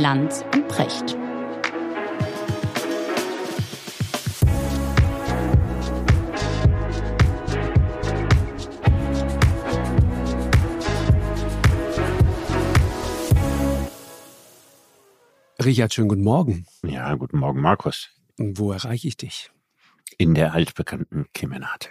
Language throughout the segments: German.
Lanz und Precht. Richard, schönen guten Morgen. Ja, guten Morgen, Markus. Wo erreiche ich dich? In der altbekannten Kemenate.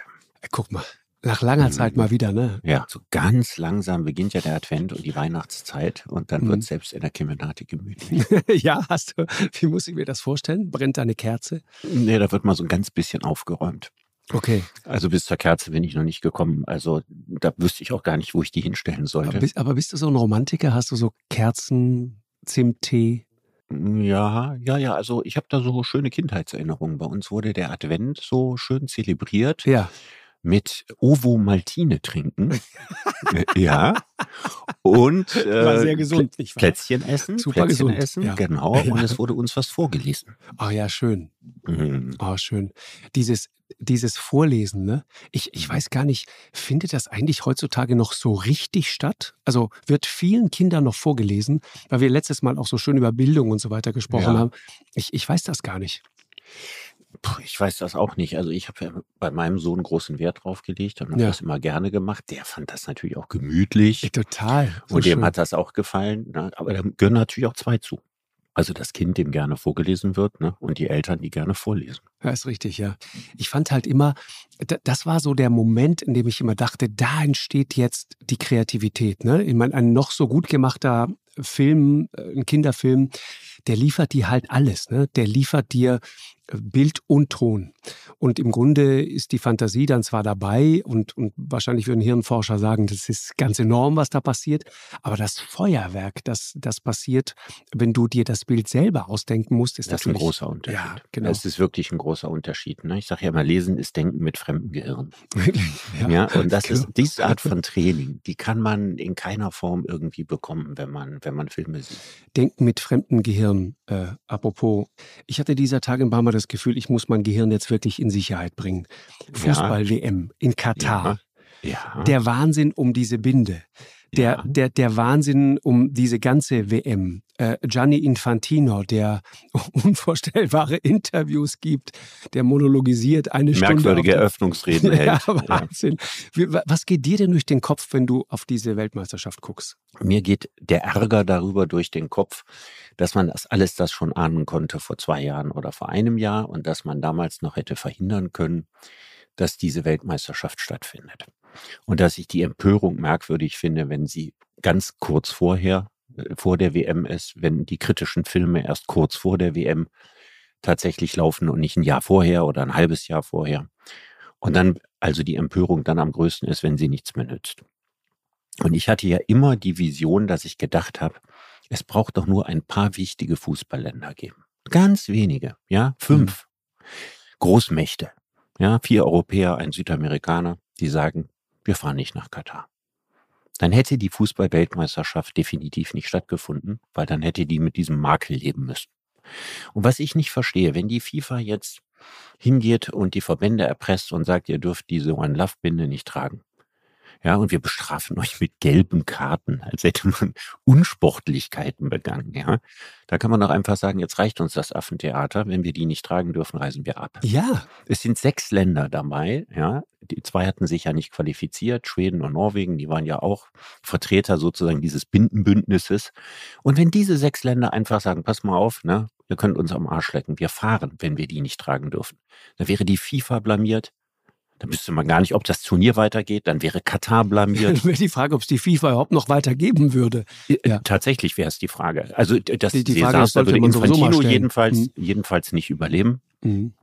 Guck mal, nach langer mhm. Zeit mal wieder, ne? Ja, so ganz langsam beginnt ja der Advent und die Weihnachtszeit und dann mhm. wird selbst in der Kemenate gemütlich. ja, hast du, wie muss ich mir das vorstellen? Brennt da eine Kerze? Nee, da wird mal so ein ganz bisschen aufgeräumt. Okay. Also bis zur Kerze bin ich noch nicht gekommen. Also da wüsste ich auch gar nicht, wo ich die hinstellen sollte. Aber bist, aber bist du so ein Romantiker? Hast du so Kerzen, Zimttee? Ja, ja, ja. Also ich habe da so schöne Kindheitserinnerungen. Bei uns wurde der Advent so schön zelebriert. Ja. Mit Ovo Maltine trinken. ja. Und äh, sehr gesund, Plä Plätzchen essen. Super Plätzchen gesund. essen, ja. genau. Ja. Und es wurde uns was vorgelesen. Ach ja, schön. Mhm. Oh, schön. Dieses, dieses Vorlesen, ne? Ich, ich weiß gar nicht, findet das eigentlich heutzutage noch so richtig statt? Also wird vielen Kindern noch vorgelesen, weil wir letztes Mal auch so schön über Bildung und so weiter gesprochen Ja. haben. Ich, ich weiß das gar nicht. Ich weiß das auch nicht. Also ich habe ja bei meinem Sohn großen Wert drauf gelegt und habe Ja. das immer gerne gemacht. Der fand das natürlich auch gemütlich. Ey, total. So und dem schön. hat das auch gefallen. Ne? Aber da gehören natürlich auch zwei zu. Also das Kind, dem gerne vorgelesen wird, ne? und die Eltern, die gerne vorlesen. Ja, ist richtig, ja. Ich fand halt immer, da- das war so der Moment, in dem ich immer dachte, da entsteht jetzt die Kreativität. Ne? Ich meine, ein noch so gut gemachter Film, äh, ein Kinderfilm, der liefert dir halt alles. Ne? Der liefert dir Bild und Ton. Und im Grunde ist die Fantasie dann zwar dabei und, und wahrscheinlich würden Hirnforscher sagen, das ist ganz enorm, was da passiert. Aber das Feuerwerk, das, das passiert, wenn du dir das Bild selber ausdenken musst, ist Das ist ein großer Unterschied. Ja, genau. Es ist wirklich ein großer Unterschied. Ne? Ich sage ja immer, Lesen ist Denken mit fremdem Gehirn. Wirklich, Ja, und das ist Genau. diese Art von Training, die kann man in keiner Form irgendwie bekommen, wenn man, wenn man Filme sieht. Denken mit fremdem Gehirn. Äh, apropos, ich hatte dieser Tage ein paar Mal das Gefühl, ich muss mein Gehirn jetzt wirklich in Sicherheit bringen. Fußball-WM in Katar. Ja. Der Wahnsinn um diese Binde. Der, Ja. der, der Wahnsinn um diese ganze WM. Äh, Gianni Infantino, der unvorstellbare Interviews gibt, der monologisiert eine Stunde. merkwürdige auf der- Eröffnungsreden Ja, hält. Ja. Wahnsinn. Wa- was geht dir denn durch den Kopf, wenn du auf diese Weltmeisterschaft guckst? Mir geht der Ärger darüber durch den Kopf, dass man das alles das schon ahnen konnte vor zwei Jahren oder vor einem Jahr und dass man damals noch hätte verhindern können, dass diese Weltmeisterschaft stattfindet. Und dass ich die Empörung merkwürdig finde, wenn sie ganz kurz vorher, äh, vor der WM ist, wenn die kritischen Filme erst kurz vor der WM tatsächlich laufen und nicht ein Jahr vorher oder ein halbes Jahr vorher. Und dann also die Empörung dann am größten ist, wenn sie nichts mehr nützt. Und ich hatte ja immer die Vision, dass ich gedacht habe, es braucht doch nur ein paar wichtige Fußballländer geben. Ganz wenige, ja, fünf. Großmächte, ja, vier Europäer, ein Südamerikaner, die sagen, wir fahren nicht nach Katar. Dann hätte die Fußball-Weltmeisterschaft definitiv nicht stattgefunden, weil dann hätte die mit diesem Makel leben müssen. Und was ich nicht verstehe, wenn die FIFA jetzt hingeht und die Verbände erpresst und sagt, ihr dürft diese One-Love-Binde nicht tragen. Ja, und wir bestrafen euch mit gelben Karten, als hätte man Unsportlichkeiten begangen, ja. Da kann man doch einfach sagen, jetzt reicht uns das Affentheater. Wenn wir die nicht tragen dürfen, reisen wir ab. Ja, Es sind sechs Länder dabei, ja. Die zwei hatten sich ja nicht qualifiziert, Schweden und Norwegen, die waren ja auch Vertreter sozusagen dieses Bindenbündnisses. Und wenn diese sechs Länder einfach sagen, pass mal auf, ne, ihr könnt uns am Arsch lecken, wir fahren, wenn wir die nicht tragen dürfen, dann wäre die FIFA blamiert. Dann wüsste man gar nicht, ob das Turnier weitergeht. Dann wäre Katar blamiert. Dann wäre die Frage, ob es die FIFA überhaupt noch weitergeben würde. Ja. Tatsächlich wäre es die Frage. Also das Die- die Frage, Desaster würde Infantino jedenfalls, Mhm. jedenfalls nicht überleben. Mhm.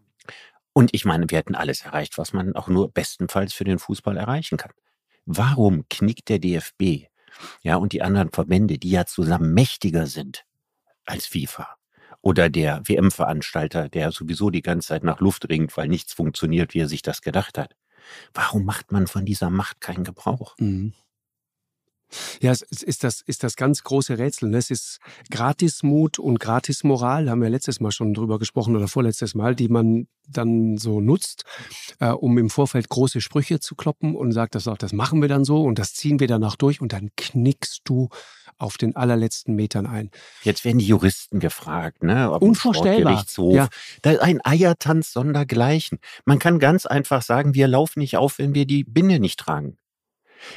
Und ich meine, wir hätten alles erreicht, was man auch nur bestenfalls für den Fußball erreichen kann. Warum knickt der DFB, ja, und die anderen Verbände, die ja zusammen mächtiger sind als FIFA? Oder der WM-Veranstalter, der sowieso die ganze Zeit nach Luft ringt, weil nichts funktioniert, wie er sich das gedacht hat. Warum macht man von dieser Macht keinen Gebrauch? Mhm. Ja, es ist das, ist das ganz große Rätsel. Ne? Es ist Gratismut und Gratismoral, haben wir letztes Mal schon drüber gesprochen oder vorletztes Mal, die man dann so nutzt, äh, um im Vorfeld große Sprüche zu kloppen und sagt, das, das machen wir dann so und das ziehen wir danach durch und dann knickst du auf den allerletzten Metern ein. Jetzt werden die Juristen gefragt, ne? Ob Unvorstellbar. Ja. Da ein Eiertanz sondergleichen. Man kann ganz einfach sagen, wir laufen nicht auf, wenn wir die Binde nicht tragen.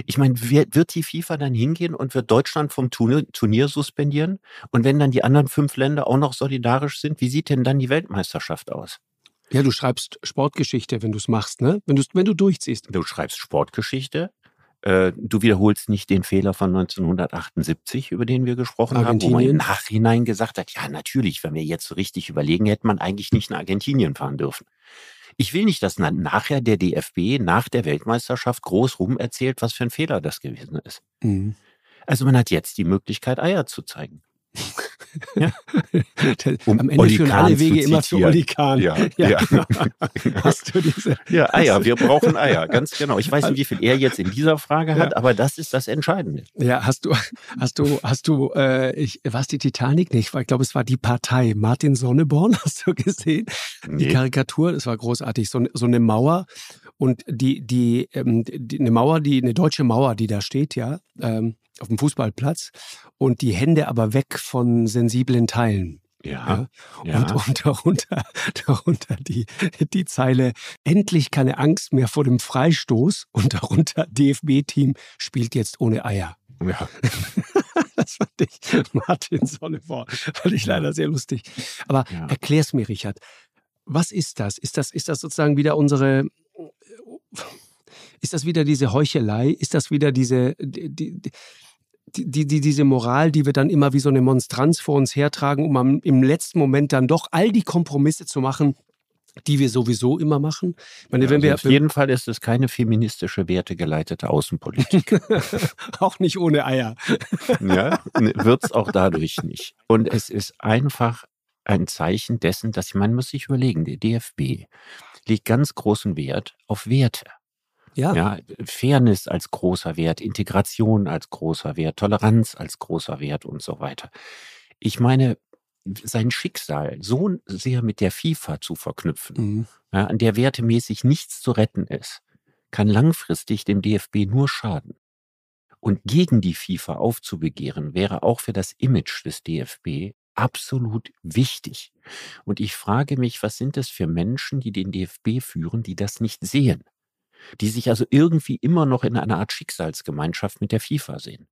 Ich meine, wird die FIFA dann hingehen und wird Deutschland vom Turnier suspendieren? Und wenn dann die anderen fünf Länder auch noch solidarisch sind, wie sieht denn dann die Weltmeisterschaft aus? Ja, du schreibst Sportgeschichte, wenn du es machst, ne? Wenn, wenn du durchziehst. Du schreibst Sportgeschichte. Äh, du wiederholst nicht den Fehler von 1978, über den wir gesprochen haben, wo man im Nachhinein gesagt hat, ja, natürlich, wenn wir jetzt so richtig überlegen, hätte man eigentlich nicht nach Argentinien fahren dürfen. Ich will nicht, dass nachher der DFB nach der Weltmeisterschaft groß rum erzählt, was für ein Fehler das gewesen ist. Mhm. Also man hat jetzt die Möglichkeit, Eier zu zeigen. Ja. um Am Ende führen alle Wege immer zu Oli Kahn. Ja, ja. ja. Genau. Hast du diese? Ja, Eier. Wir brauchen Eier. Ganz genau. Ich weiß nicht, wie viel er jetzt in dieser Frage hat, aber das ist das Entscheidende. Ja, hast du, hast du, hast du, äh, ich, was die Titanic nicht? Ich glaube, es war die Partei. Martin Sonneborn, hast du gesehen? Nee. Die Karikatur, das war großartig. So, so eine Mauer und die, die, ähm, die, eine Mauer, die, eine deutsche Mauer, die da steht, ja. Ähm, auf dem Fußballplatz und die Hände aber weg von sensiblen Teilen. Ja, ja. Und, und darunter, darunter die, die Zeile, endlich keine Angst mehr vor dem Freistoß und darunter DFB-Team spielt jetzt ohne Eier. Ja. das fand ich, Martin Sonneborn, fand ich leider sehr lustig. Aber ja. erklär's mir, Richard. Was ist das? Ist das, ist das sozusagen wieder unsere, ist das wieder diese Heuchelei? Ist das wieder diese, die, die, die, die, diese Moral, die wir dann immer wie so eine Monstranz vor uns hertragen, um am, im letzten Moment dann doch all die Kompromisse zu machen, die wir sowieso immer machen. Meine, ja, also wir, auf jeden Fall ist es keine feministische, wertegeleitete Außenpolitik. auch nicht ohne Eier. ja, wird es auch dadurch nicht. Und es ist einfach ein Zeichen dessen, dass man muss sich überlegen, der DFB legt ganz großen Wert auf Werte. Ja. ja. Fairness als großer Wert, Integration als großer Wert, Toleranz als großer Wert und so weiter. Ich meine, sein Schicksal so sehr mit der FIFA zu verknüpfen, mhm. ja, an der wertemäßig nichts zu retten ist, kann langfristig dem DFB nur schaden. Und gegen die FIFA aufzubegehren, wäre auch für das Image des DFB absolut wichtig. Und ich frage mich, was sind das für Menschen, die den DFB führen, die das nicht sehen? die sich also irgendwie immer noch in einer Art Schicksalsgemeinschaft mit der FIFA sehen.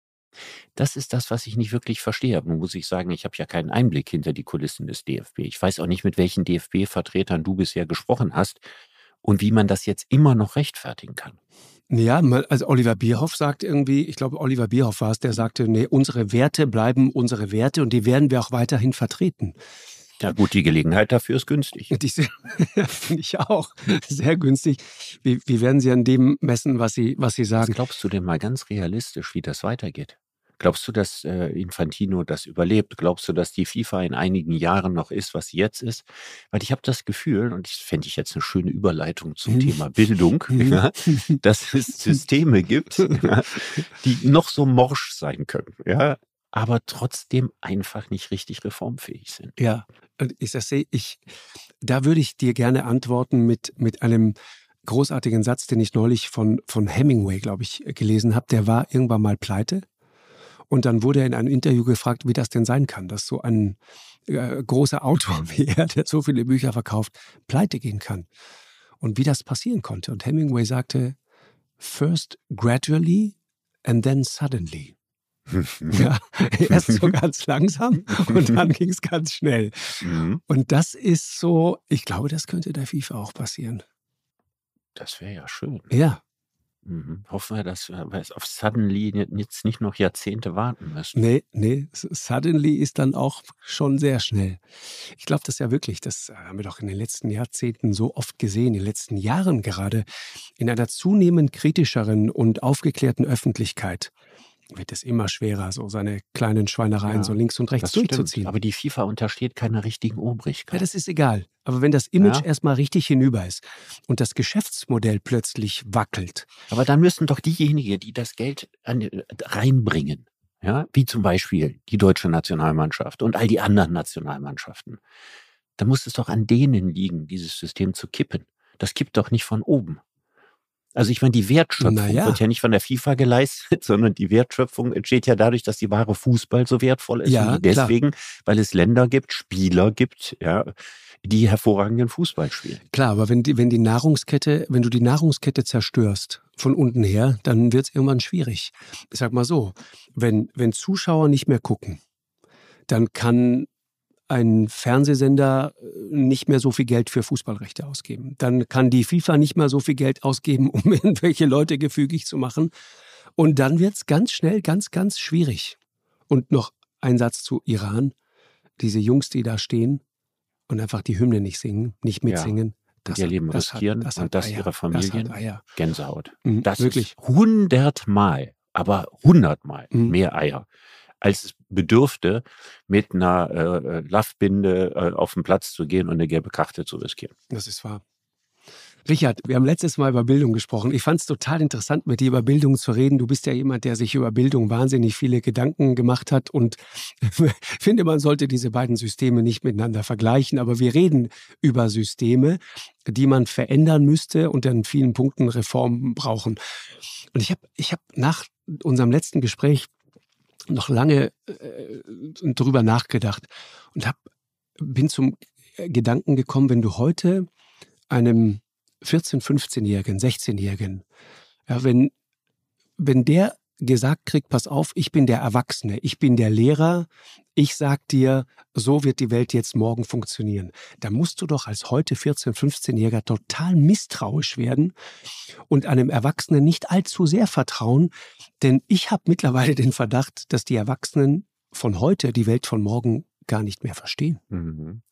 Das ist das, was ich nicht wirklich verstehe. Nun muss ich sagen, ich habe ja keinen Einblick hinter die Kulissen des DFB. Ich weiß auch nicht, mit welchen DFB-Vertretern du bisher gesprochen hast und wie man das jetzt immer noch rechtfertigen kann. Ja, also Oliver Bierhoff sagt irgendwie, ich glaube, Oliver Bierhoff war es, der sagte, nee, unsere Werte bleiben unsere Werte und die werden wir auch weiterhin vertreten. Ja gut, die Gelegenheit dafür ist günstig. Finde ich auch sehr günstig. Wie, wie werden Sie an dem messen, was Sie, was Sie sagen? Was glaubst du denn mal ganz realistisch, wie das weitergeht? Glaubst du, dass äh, Infantino das überlebt? Glaubst du, dass die FIFA in einigen Jahren noch ist, was sie jetzt ist? Weil ich habe das Gefühl, und das fände ich jetzt eine schöne Überleitung zum mhm. Thema Bildung, mhm. ja, dass es Systeme gibt, ja, die noch so morsch sein können. Ja, aber trotzdem einfach nicht richtig reformfähig sind. Ja, ich sage, ich, da würde ich dir gerne antworten mit, mit einem großartigen Satz, den ich neulich von, von Hemingway, glaube ich, gelesen habe. Der war irgendwann mal pleite. Und dann wurde er in einem Interview gefragt, wie das denn sein kann, dass so ein äh, großer Autor wie er, der so viele Bücher verkauft, pleite gehen kann. Und wie das passieren konnte. Und Hemingway sagte, first gradually and then suddenly. ja, erst so ganz langsam und dann ging es ganz schnell. Mhm. Und das ist so, ich glaube, das könnte der FIFA auch passieren. Das wäre ja schön. Ja. Mhm. Hoffen wir, dass wir auf Suddenly jetzt nicht noch Jahrzehnte warten müssen. Nee, nee, Suddenly ist dann auch schon sehr schnell. Ich glaube das ja wirklich, das haben wir doch in den letzten Jahrzehnten so oft gesehen, in den letzten Jahren gerade, in einer zunehmend kritischeren und aufgeklärten Öffentlichkeit wird es immer schwerer, so seine kleinen Schweinereien ja, so links und rechts durchzuziehen. Stimmt. Aber die FIFA untersteht keiner richtigen Obrigkeit. Ja, das ist egal. Aber wenn das Image ja. erstmal richtig hinüber ist und das Geschäftsmodell plötzlich wackelt. Aber dann müssen doch diejenigen, die das Geld an, reinbringen, ja, wie zum Beispiel die deutsche Nationalmannschaft und all die anderen Nationalmannschaften, da muss es doch an denen liegen, dieses System zu kippen. Das kippt doch nicht von oben. Also ich meine, die Wertschöpfung Naja. wird ja nicht von der FIFA geleistet, sondern die Wertschöpfung entsteht ja dadurch, dass die wahre Fußball so wertvoll ist. Ja, die klar. deswegen, weil es Länder gibt, Spieler gibt, ja, die hervorragenden Fußball spielen. Klar, aber wenn die, wenn die Nahrungskette, wenn du die Nahrungskette zerstörst von unten her, dann wird es irgendwann schwierig. Ich sag mal so, wenn, wenn Zuschauer nicht mehr gucken, dann kann ein Fernsehsender äh, nicht mehr so viel Geld für Fußballrechte ausgeben. Dann kann die FIFA nicht mehr so viel Geld ausgeben, um irgendwelche Leute gefügig zu machen. Und dann wird es ganz schnell ganz, ganz schwierig. Und noch ein Satz zu Iran. Diese Jungs, die da stehen und einfach die Hymne nicht singen, nicht mitsingen. ihr Leben riskieren hat, und das Eier. ihre Familien. Das hat Eier. Gänsehaut. Mhm, Das wirklich. hundertmal, aber hundertmal Mhm. mehr Eier, als es bedürfte, mit einer äh, Laffbinde äh, auf den Platz zu gehen und eine gelbe Karte zu riskieren. Das ist wahr. Richard, wir haben letztes Mal über Bildung gesprochen. Ich fand es total interessant, mit dir über Bildung zu reden. Du bist ja jemand, der sich über Bildung wahnsinnig viele Gedanken gemacht hat und finde, man sollte diese beiden Systeme nicht miteinander vergleichen. Aber wir reden über Systeme, die man verändern müsste und an vielen Punkten Reformen brauchen. Und ich habe ich hab nach unserem letzten Gespräch noch lange äh, drüber nachgedacht und hab, bin zum Gedanken gekommen, wenn du heute einem 14-, 15-Jährigen, 16-Jährigen, ja, wenn, wenn der gesagt kriegt, pass auf, ich bin der Erwachsene, ich bin der Lehrer, ich sag dir, so wird die Welt jetzt morgen funktionieren. Da musst du doch als heute 14-, 15-Jähriger total misstrauisch werden und einem Erwachsenen nicht allzu sehr vertrauen, denn ich habe mittlerweile den Verdacht, dass die Erwachsenen von heute die Welt von morgen gar nicht mehr verstehen. Mhm.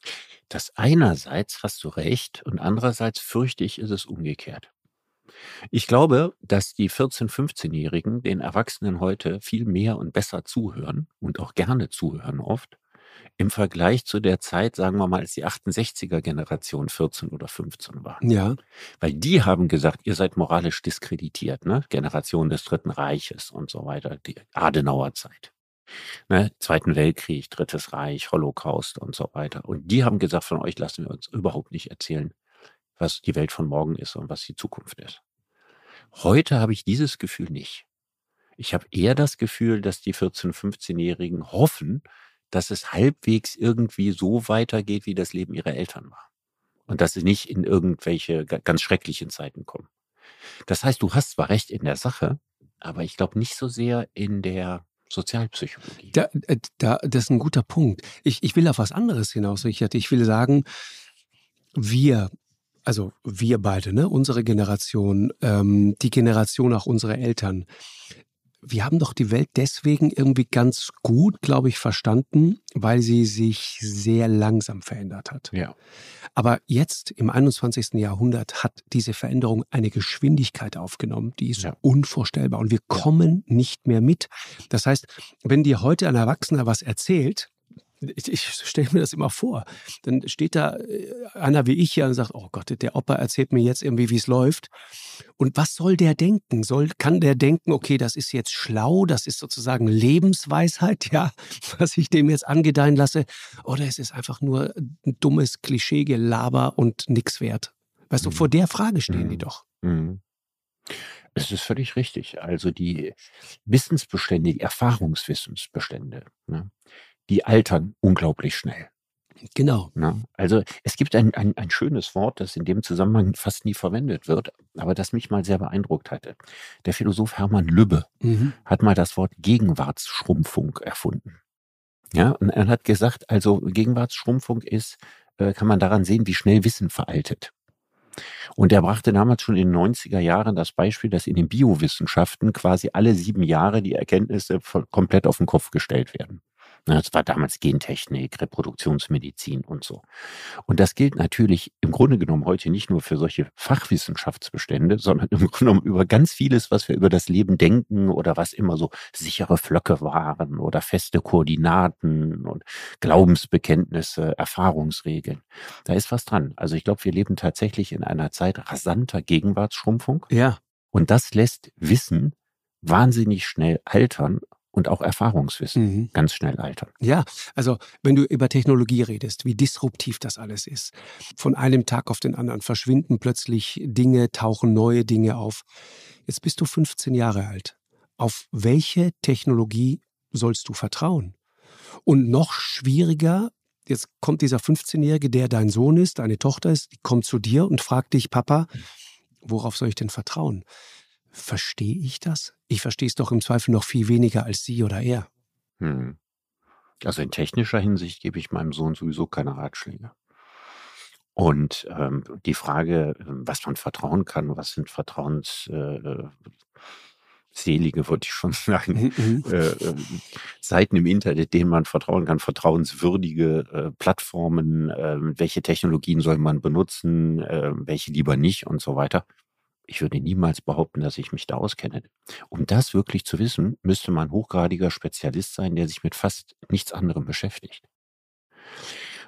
Das einerseits hast du recht und andererseits fürchte ich, ist es umgekehrt. Ich glaube, dass die 14-, 15-Jährigen den Erwachsenen heute viel mehr und besser zuhören und auch gerne zuhören oft im Vergleich zu der Zeit, sagen wir mal, als die 68er Generation 14 oder 15 war. Ja, Weil die haben gesagt, ihr seid moralisch diskreditiert, ne? Generation des Dritten Reiches und so weiter, die Adenauer Zeit. Ne? Zweiten Weltkrieg, Drittes Reich, Holocaust und so weiter. Und die haben gesagt, von euch lassen wir uns überhaupt nicht erzählen, was die Welt von morgen ist und was die Zukunft ist. Heute habe ich dieses Gefühl nicht. Ich habe eher das Gefühl, dass die 14-, 15-Jährigen hoffen, dass es halbwegs irgendwie so weitergeht, wie das Leben ihrer Eltern war. Und dass sie nicht in irgendwelche ga- ganz schrecklichen Zeiten kommen. Das heißt, du hast zwar recht in der Sache, aber ich glaube nicht so sehr in der Sozialpsychologie. Da, äh, da, das ist ein guter Punkt. Ich, ich will auf was anderes hinaus, Richard. Ich will sagen, wir, also wir beide, ne, unsere Generation, ähm, die Generation auch unserer Eltern, wir haben doch die Welt deswegen irgendwie ganz gut, glaube ich, verstanden, weil sie sich sehr langsam verändert hat. ja. Aber jetzt im 21. Jahrhundert hat diese Veränderung eine Geschwindigkeit aufgenommen, die ist Ja. unvorstellbar und wir kommen nicht mehr mit. Das heißt, wenn dir heute ein Erwachsener was erzählt, ich, ich stelle mir das immer vor, dann steht da äh, einer wie ich hier und sagt, oh Gott, der Opa erzählt mir jetzt irgendwie, wie es läuft. Und was soll der denken? Soll, kann der denken, okay, das ist jetzt schlau, das ist sozusagen Lebensweisheit, ja, was ich dem jetzt angedeihen lasse? Oder es ist einfach nur ein dummes Klischeegelaber und nix wert? Weißt du, Mhm. vor der Frage stehen die Mhm. doch. Mhm. Es ist völlig richtig. Also die Wissensbestände, die Erfahrungswissensbestände, ne, die altern unglaublich schnell. Genau. Ne? Also es gibt ein, ein, ein schönes Wort, das in dem Zusammenhang fast nie verwendet wird, aber das mich mal sehr beeindruckt hatte. Der Philosoph Hermann Lübbe Mhm. hat mal das Wort Gegenwartsschrumpfung erfunden. Ja, und er hat gesagt, also Gegenwartsschrumpfung ist, äh, kann man daran sehen, wie schnell Wissen veraltet. Und er brachte damals schon in den 90er Jahren das Beispiel, dass in den Biowissenschaften quasi alle sieben Jahre die Erkenntnisse voll, komplett auf den Kopf gestellt werden. Na, Das war damals Gentechnik, Reproduktionsmedizin und so. Und das gilt natürlich im Grunde genommen heute nicht nur für solche Fachwissenschaftsbestände, sondern im Grunde genommen über ganz vieles, was wir über das Leben denken oder was immer so sichere Flöcke waren oder feste Koordinaten und Glaubensbekenntnisse, Erfahrungsregeln. Da ist was dran. Also ich glaube, wir leben tatsächlich in einer Zeit rasanter Gegenwartsschrumpfung Ja. und das lässt Wissen wahnsinnig schnell altern und auch Erfahrungswissen mhm. ganz schnell altern. Ja, also wenn du über Technologie redest, wie disruptiv das alles ist. Von einem Tag auf den anderen verschwinden plötzlich Dinge, tauchen neue Dinge auf. Jetzt bist du 15 Jahre alt. Auf welche Technologie sollst du vertrauen? Und noch schwieriger, jetzt kommt dieser 15-Jährige, der dein Sohn ist, deine Tochter ist, die kommt zu dir und fragt dich, Papa, worauf soll ich denn vertrauen? Verstehe ich das? Ich verstehe es doch im Zweifel noch viel weniger als sie oder er. Hm. Also in technischer Hinsicht gebe ich meinem Sohn sowieso keine Ratschläge. Und ähm, die Frage, was man vertrauen kann, was sind Vertrauensselige, äh, würde ich schon sagen, mhm. mhm. äh, äh, Seiten im Internet, denen man vertrauen kann, vertrauenswürdige äh, Plattformen, ähm, welche Technologien soll man benutzen, ähm, welche lieber nicht und so weiter. Ich würde niemals behaupten, dass ich mich da auskenne. Um das wirklich zu wissen, müsste man hochgradiger Spezialist sein, der sich mit fast nichts anderem beschäftigt.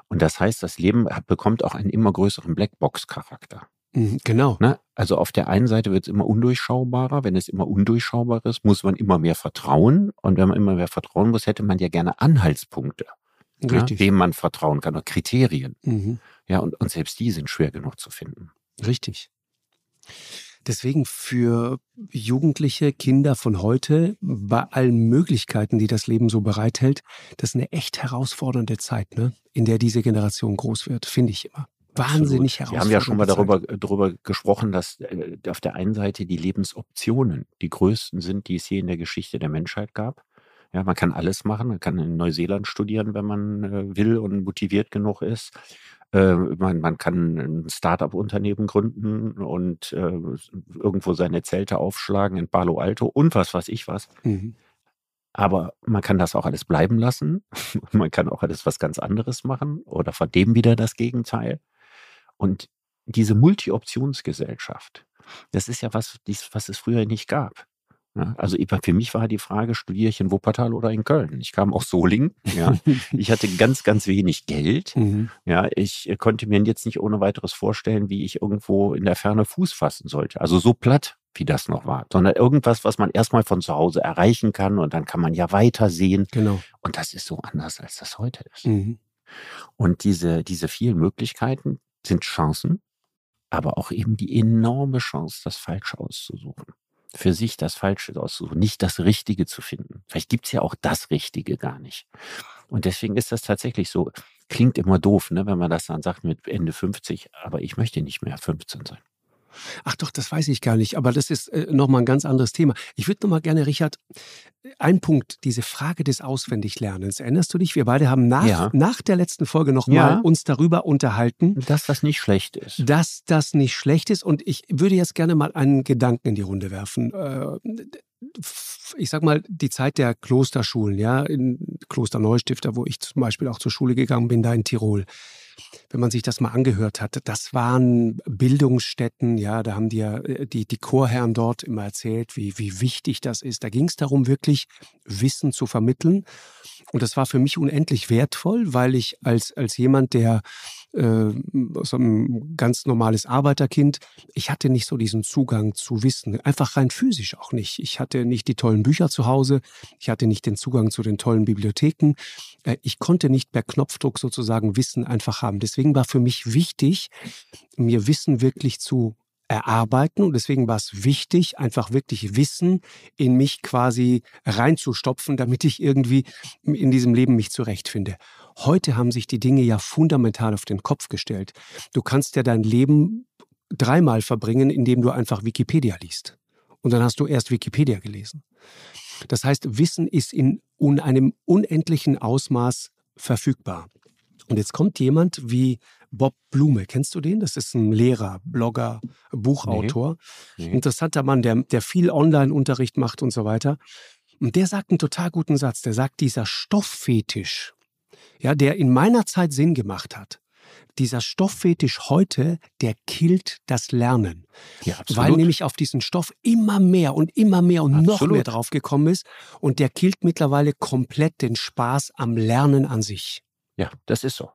Und das heißt, das Leben bekommt auch einen immer größeren Blackbox-Charakter. Mhm, genau. Ne? Also auf der einen Seite wird es immer undurchschaubarer. Wenn es immer undurchschaubar ist, muss man immer mehr vertrauen. Und wenn man immer mehr vertrauen muss, hätte man ja gerne Anhaltspunkte, ja, wem man vertrauen kann, oder Kriterien. Mhm. Ja, und, und selbst die sind schwer genug zu finden. Richtig. Deswegen für Jugendliche, Kinder von heute, bei allen Möglichkeiten, die das Leben so bereithält, das ist eine echt herausfordernde Zeit, ne? in der diese Generation groß wird, finde ich immer. Wahnsinnig herausfordernd. Wir haben ja schon mal darüber, darüber gesprochen, dass äh, auf der einen Seite die Lebensoptionen die größten sind, die es je in der Geschichte der Menschheit gab. Ja, man kann alles machen. Man kann in Neuseeland studieren, wenn man äh, will und motiviert genug ist. Äh, man, man kann ein Start-up-Unternehmen gründen und äh, irgendwo seine Zelte aufschlagen in Palo Alto und was weiß ich was. Mhm. Aber man kann das auch alles bleiben lassen. man kann auch alles was ganz anderes machen oder von dem wieder das Gegenteil. Und diese Multi-Optionsgesellschaft, das ist ja was, was es früher nicht gab. Ja, also für mich war die Frage, studiere ich in Wuppertal oder in Köln? Ich kam aus Solingen. Ja. Ich hatte ganz, ganz wenig Geld. Mhm. Ja, ich konnte mir jetzt nicht ohne weiteres vorstellen, wie ich irgendwo in der Ferne Fuß fassen sollte. Also so platt, wie das noch war, sondern irgendwas, was man erstmal von zu Hause erreichen kann und dann kann man ja weitersehen. Genau. Und das ist so anders, als das heute ist. Mhm. Und diese, diese vielen Möglichkeiten sind Chancen, aber auch eben die enorme Chance, das Falsche auszusuchen für sich das Falsche aussuchen, nicht das Richtige zu finden. Vielleicht gibt's ja auch das Richtige gar nicht. Und deswegen ist das tatsächlich so, klingt immer doof, ne, wenn man das dann sagt mit Ende 50, aber ich möchte nicht mehr 15 sein. Ach doch, das weiß ich gar nicht, aber das ist äh, nochmal ein ganz anderes Thema. Ich würde nochmal gerne, Richard, ein Punkt, diese Frage des Auswendiglernens. Erinnerst du dich? Wir beide haben nach, ja. nach der letzten Folge nochmal ja. uns darüber unterhalten. Dass das nicht schlecht ist. Dass das nicht schlecht ist. Und ich würde jetzt gerne mal einen Gedanken in die Runde werfen. Äh, ich sag mal, die Zeit der Klosterschulen, ja, in Kloster Neustifter, wo ich zum Beispiel auch zur Schule gegangen bin, da in Tirol wenn man sich das mal angehört hat, das waren Bildungsstätten, ja, da haben die ja äh, die, die Chorherren dort immer erzählt, wie, wie wichtig das ist. Da ging es darum, wirklich Wissen zu vermitteln. Und das war für mich unendlich wertvoll, weil ich als, als jemand, der äh, so ein ganz normales Arbeiterkind, ich hatte nicht so diesen Zugang zu Wissen, einfach rein physisch auch nicht. Ich hatte nicht die tollen Bücher zu Hause, ich hatte nicht den Zugang zu den tollen Bibliotheken, äh, ich konnte nicht per Knopfdruck sozusagen Wissen einfach haben. Deswegen war für mich wichtig, mir Wissen wirklich zu erarbeiten und deswegen war es wichtig, einfach wirklich Wissen in mich quasi reinzustopfen, damit ich irgendwie in diesem Leben mich zurechtfinde. Heute haben sich die Dinge ja fundamental auf den Kopf gestellt. Du kannst ja dein Leben dreimal verbringen, indem du einfach Wikipedia liest. Und dann hast du erst Wikipedia gelesen. Das heißt, Wissen ist in einem unendlichen Ausmaß verfügbar. Und jetzt kommt jemand wie Bob Blume. Kennst du den? Das ist ein Lehrer, Blogger, Buchautor. Nee. Nee. Interessanter Mann, der, der viel Online-Unterricht macht und so weiter. Und der sagt einen total guten Satz. Der sagt, dieser Stofffetisch, ja, der in meiner Zeit Sinn gemacht hat. Dieser Stofffetisch heute, der killt das Lernen. Ja, weil nämlich auf diesen Stoff immer mehr und immer mehr und absolut. noch mehr draufgekommen ist. Und der killt mittlerweile komplett den Spaß am Lernen an sich. Ja, das ist so.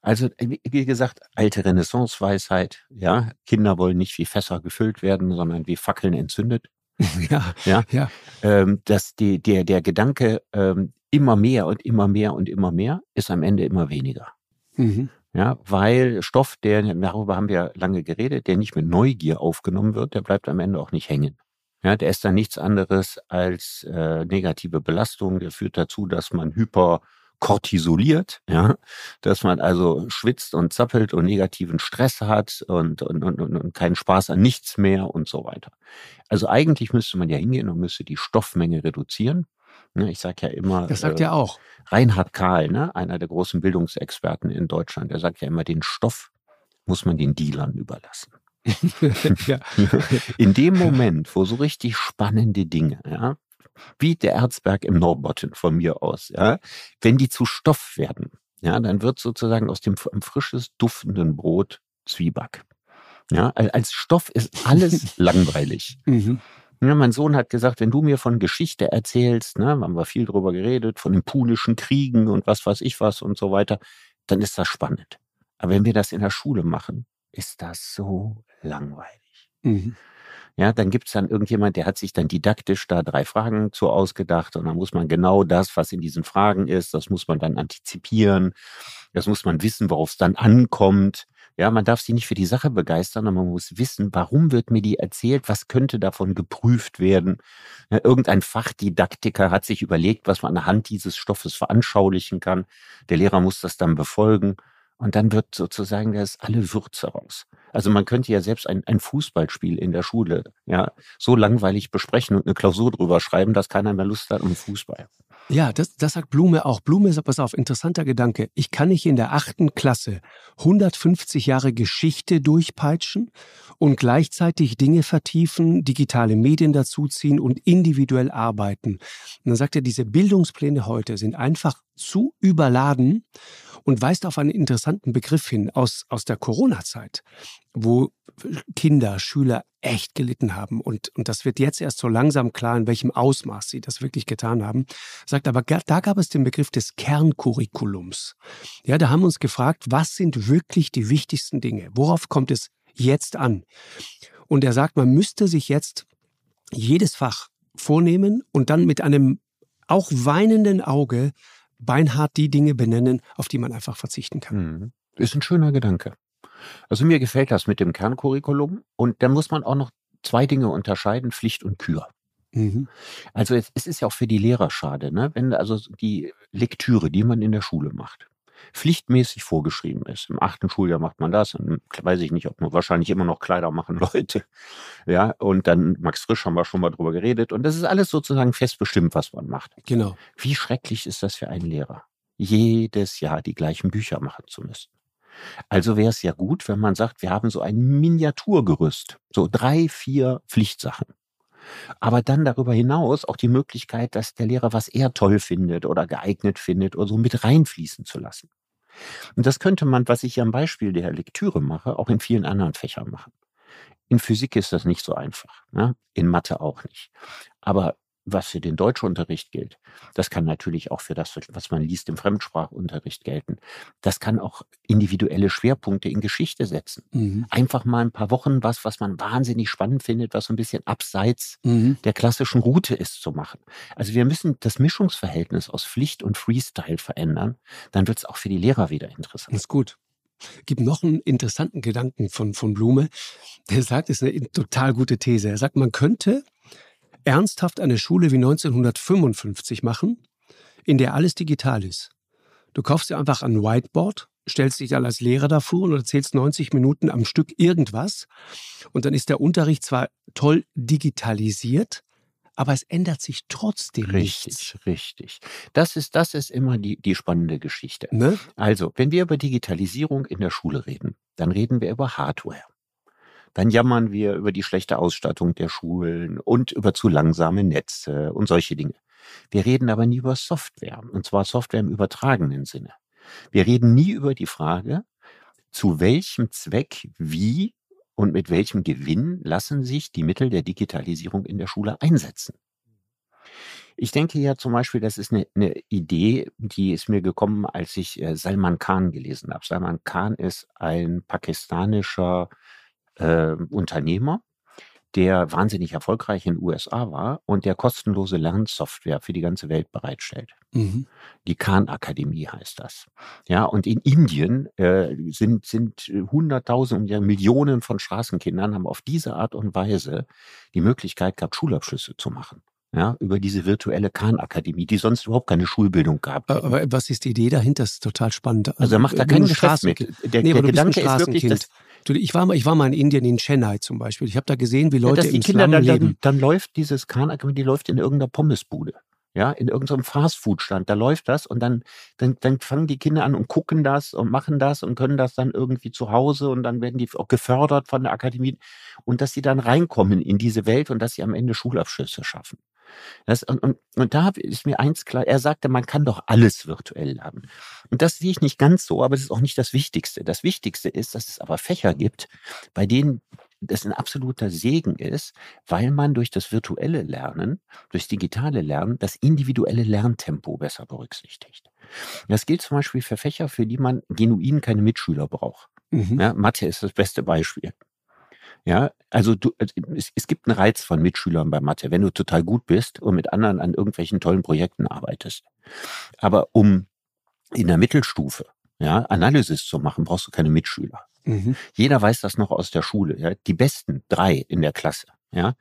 Also, wie gesagt, alte Renaissance-Weisheit, ja. Kinder wollen nicht wie Fässer gefüllt werden, sondern wie Fackeln entzündet. Ja, ja. ja. Ähm, dass die, der, der Gedanke ähm, immer mehr und immer mehr und immer mehr ist am Ende immer weniger. Mhm. Ja, weil Stoff, der, darüber haben wir lange geredet, der nicht mit Neugier aufgenommen wird, der bleibt am Ende auch nicht hängen. Ja, der ist dann nichts anderes als äh, negative Belastung. Der führt dazu, dass man hyperkortisoliert, ja, dass man also schwitzt und zappelt und negativen Stress hat und, und, und, und keinen Spaß an nichts mehr und so weiter. Also eigentlich müsste man ja hingehen und müsste die Stoffmenge reduzieren. Ne, ich sage ja immer. Das sagt äh, er auch. Reinhard Kahl, ne, einer der großen Bildungsexperten in Deutschland, der sagt ja immer, den Stoff muss man den Dealern überlassen. ja. In dem Moment, wo so richtig spannende Dinge, ja, wie der Erzberg im Norbotten von mir aus, ja, wenn die zu Stoff werden, ja, dann wird sozusagen aus dem frisches, duftenden Brot Zwieback. Ja, als Stoff ist alles langweilig. Mhm. Ja, mein Sohn hat gesagt, wenn du mir von Geschichte erzählst, ne, haben wir viel drüber geredet, von den punischen Kriegen und was weiß ich was und so weiter, dann ist das spannend. Aber wenn wir das in der Schule machen, ist das so langweilig. Mhm. Ja, dann gibt's dann irgendjemand, der hat sich dann didaktisch da drei Fragen zu ausgedacht und dann muss man genau das, was in diesen Fragen ist, das muss man dann antizipieren, das muss man wissen, worauf es dann ankommt. Ja, man darf sich nicht für die Sache begeistern, aber man muss wissen, warum wird mir die erzählt, was könnte davon geprüft werden. Ja, irgendein Fachdidaktiker hat sich überlegt, was man anhand dieses Stoffes veranschaulichen kann. Der Lehrer muss das dann befolgen. Und dann wird sozusagen das alle Würze raus. Also man könnte ja selbst ein, ein Fußballspiel in der Schule ja so langweilig besprechen und eine Klausur drüber schreiben, dass keiner mehr Lust hat um Fußball. Ja, das, das sagt Blume auch. Blume ist, pass auf, interessanter Gedanke. Ich kann nicht in der achten Klasse 150 Jahre Geschichte durchpeitschen und gleichzeitig Dinge vertiefen, digitale Medien dazuziehen und individuell arbeiten. Und dann sagt er, diese Bildungspläne heute sind einfach zu überladen und weist auf einen interessanten Begriff hin aus, aus der Corona-Zeit, wo Kinder, Schüler echt gelitten haben. Und, und das wird jetzt erst so langsam klar, in welchem Ausmaß sie das wirklich getan haben. Sagt aber, da gab es den Begriff des Kerncurriculums. Ja, da haben uns gefragt, was sind wirklich die wichtigsten Dinge? Worauf kommt es jetzt an? Und er sagt, man müsste sich jetzt jedes Fach vornehmen und dann mit einem auch weinenden Auge beinhart die Dinge benennen, auf die man einfach verzichten kann. Mhm. Ist ein schöner Gedanke. Also mir gefällt das mit dem Kerncurriculum und dann muss man auch noch zwei Dinge unterscheiden, Pflicht und Kür. Mhm. Also es, es, ist ja auch für die Lehrer schade, ne? wenn also die Lektüre, die man in der Schule macht, pflichtmäßig vorgeschrieben ist. Im achten Schuljahr macht man das, und weiß ich nicht, ob man wahrscheinlich immer noch Kleider machen Leute. Ja, und dann Max Frisch haben wir schon mal drüber geredet. Und das ist alles sozusagen fest bestimmt, was man macht. Genau. Wie schrecklich ist das für einen Lehrer, jedes Jahr die gleichen Bücher machen zu müssen. Also wäre es ja gut, wenn man sagt, wir haben so ein Miniaturgerüst, so drei, vier Pflichtsachen. Aber dann darüber hinaus auch die Möglichkeit, dass der Lehrer, was er toll findet oder geeignet findet oder so mit reinfließen zu lassen. Und das könnte man, was ich hier am Beispiel der Lektüre mache, auch in vielen anderen Fächern machen. In Physik ist das nicht so einfach, ne? in Mathe auch nicht. Aber was für den Deutschunterricht gilt, das kann natürlich auch für das, was man liest im Fremdsprachunterricht gelten. Das kann auch individuelle Schwerpunkte in Geschichte setzen. Mhm. Einfach mal ein paar Wochen was, was man wahnsinnig spannend findet, was so ein bisschen abseits mhm. der klassischen Route ist, zu machen. Also wir müssen das Mischungsverhältnis aus Pflicht und Freestyle verändern. Dann wird es auch für die Lehrer wieder interessant. Das ist gut gibt noch einen interessanten Gedanken von, von Blume. Der sagt, es ist eine total gute These. Er sagt, man könnte ernsthaft eine Schule wie 1955 machen, in der alles digital ist. Du kaufst dir einfach ein Whiteboard, stellst dich dann als Lehrer davor und erzählst 90 Minuten am Stück irgendwas. Und dann ist der Unterricht zwar toll digitalisiert, aber es ändert sich trotzdem richtig, nichts. Richtig, richtig. Das ist, das ist immer die, die spannende Geschichte. Ne? Also, wenn wir über Digitalisierung in der Schule reden, dann reden wir über Hardware. Dann jammern wir über die schlechte Ausstattung der Schulen und über zu langsame Netze und solche Dinge. Wir reden aber nie über Software, und zwar Software im übertragenen Sinne. Wir reden nie über die Frage, zu welchem Zweck, wie und mit welchem Gewinn lassen sich die Mittel der Digitalisierung in der Schule einsetzen. Ich denke ja zum Beispiel, das ist eine, eine Idee, die ist mir gekommen, als ich äh, Salman Khan gelesen habe. Salman Khan ist ein pakistanischer äh, Unternehmer, der wahnsinnig erfolgreich in den USA war und der kostenlose Lernsoftware für die ganze Welt bereitstellt. Mhm. Die Khan Akademie heißt das. Ja, und in Indien äh, sind, sind Hunderttausende, Millionen von Straßenkindern haben auf diese Art und Weise die Möglichkeit gehabt, Schulabschlüsse zu machen ja, über diese virtuelle Khan-Akademie, die sonst überhaupt keine Schulbildung gab. Aber was ist die Idee dahinter? Das ist total spannend. Also er macht da keinen Geschäft mit. Der, nee, der Gedanke ist wirklich, dass ich war mal, ich war mal in Indien, in Chennai zum Beispiel. Ich habe da gesehen, wie Leute ja, im Kinder Slum dann, leben. Dann, dann läuft dieses Khan-Akademie, die läuft in irgendeiner Pommesbude ja, in irgendeinem Fastfood-Stand, da läuft das und dann, dann, dann fangen die Kinder an und gucken das und machen das und können das dann irgendwie zu Hause und dann werden die auch gefördert von der Akademie und dass sie dann reinkommen in diese Welt und dass sie am Ende Schulabschlüsse schaffen. Das, und, und, und da ist mir eins klar, er sagte, man kann doch alles virtuell lernen. Und das sehe ich nicht ganz so, aber das ist auch nicht das Wichtigste. Das Wichtigste ist, dass es aber Fächer gibt, bei denen das ein absoluter Segen ist, weil man durch das virtuelle Lernen, durchs digitale Lernen, das individuelle Lerntempo besser berücksichtigt. Das gilt zum Beispiel für Fächer, für die man genuin keine Mitschüler braucht. Mhm. Ja, Mathe ist das beste Beispiel. Ja, also du, also es, es gibt einen Reiz von Mitschülern bei Mathe, wenn du total gut bist und mit anderen an irgendwelchen tollen Projekten arbeitest. Aber um in der Mittelstufe ja, Analysis zu machen, brauchst du keine Mitschüler. Mhm. Jeder weiß das noch aus der Schule. Ja? Die besten drei in der Klasse, ja,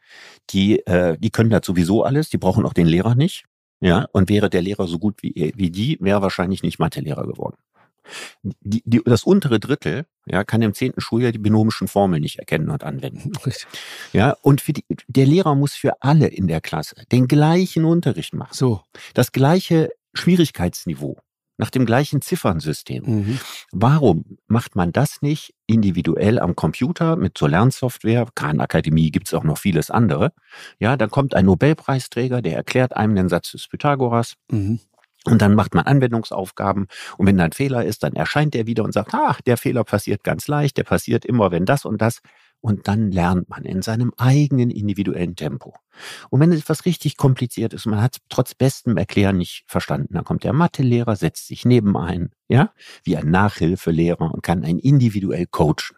die, äh, die können das sowieso alles, die brauchen auch den Lehrer nicht. Ja, und wäre der Lehrer so gut wie, wie die, wäre wahrscheinlich nicht Mathelehrer geworden. Die, die, das untere Drittel ja, kann im zehnten Schuljahr die binomischen Formeln nicht erkennen und anwenden. Ja, und für die, der Lehrer muss für alle in der Klasse den gleichen Unterricht machen. So. Das gleiche Schwierigkeitsniveau nach dem gleichen Ziffernsystem. Mhm. Warum macht man das nicht individuell am Computer mit so Lernsoftware? Khan Akademie gibt es auch noch vieles andere. Ja, dann kommt ein Nobelpreisträger, der erklärt einem den Satz des Pythagoras. Mhm. Und dann macht man Anwendungsaufgaben. Und wenn da ein Fehler ist, dann erscheint der wieder und sagt, ach, der Fehler passiert ganz leicht, der passiert immer, wenn das und das. Und dann lernt man in seinem eigenen individuellen Tempo. Und wenn etwas richtig kompliziert ist, man hat es trotz bestem Erklären nicht verstanden, dann kommt der Mathelehrer, setzt sich neben ein, ja, wie ein Nachhilfelehrer und kann einen individuell coachen.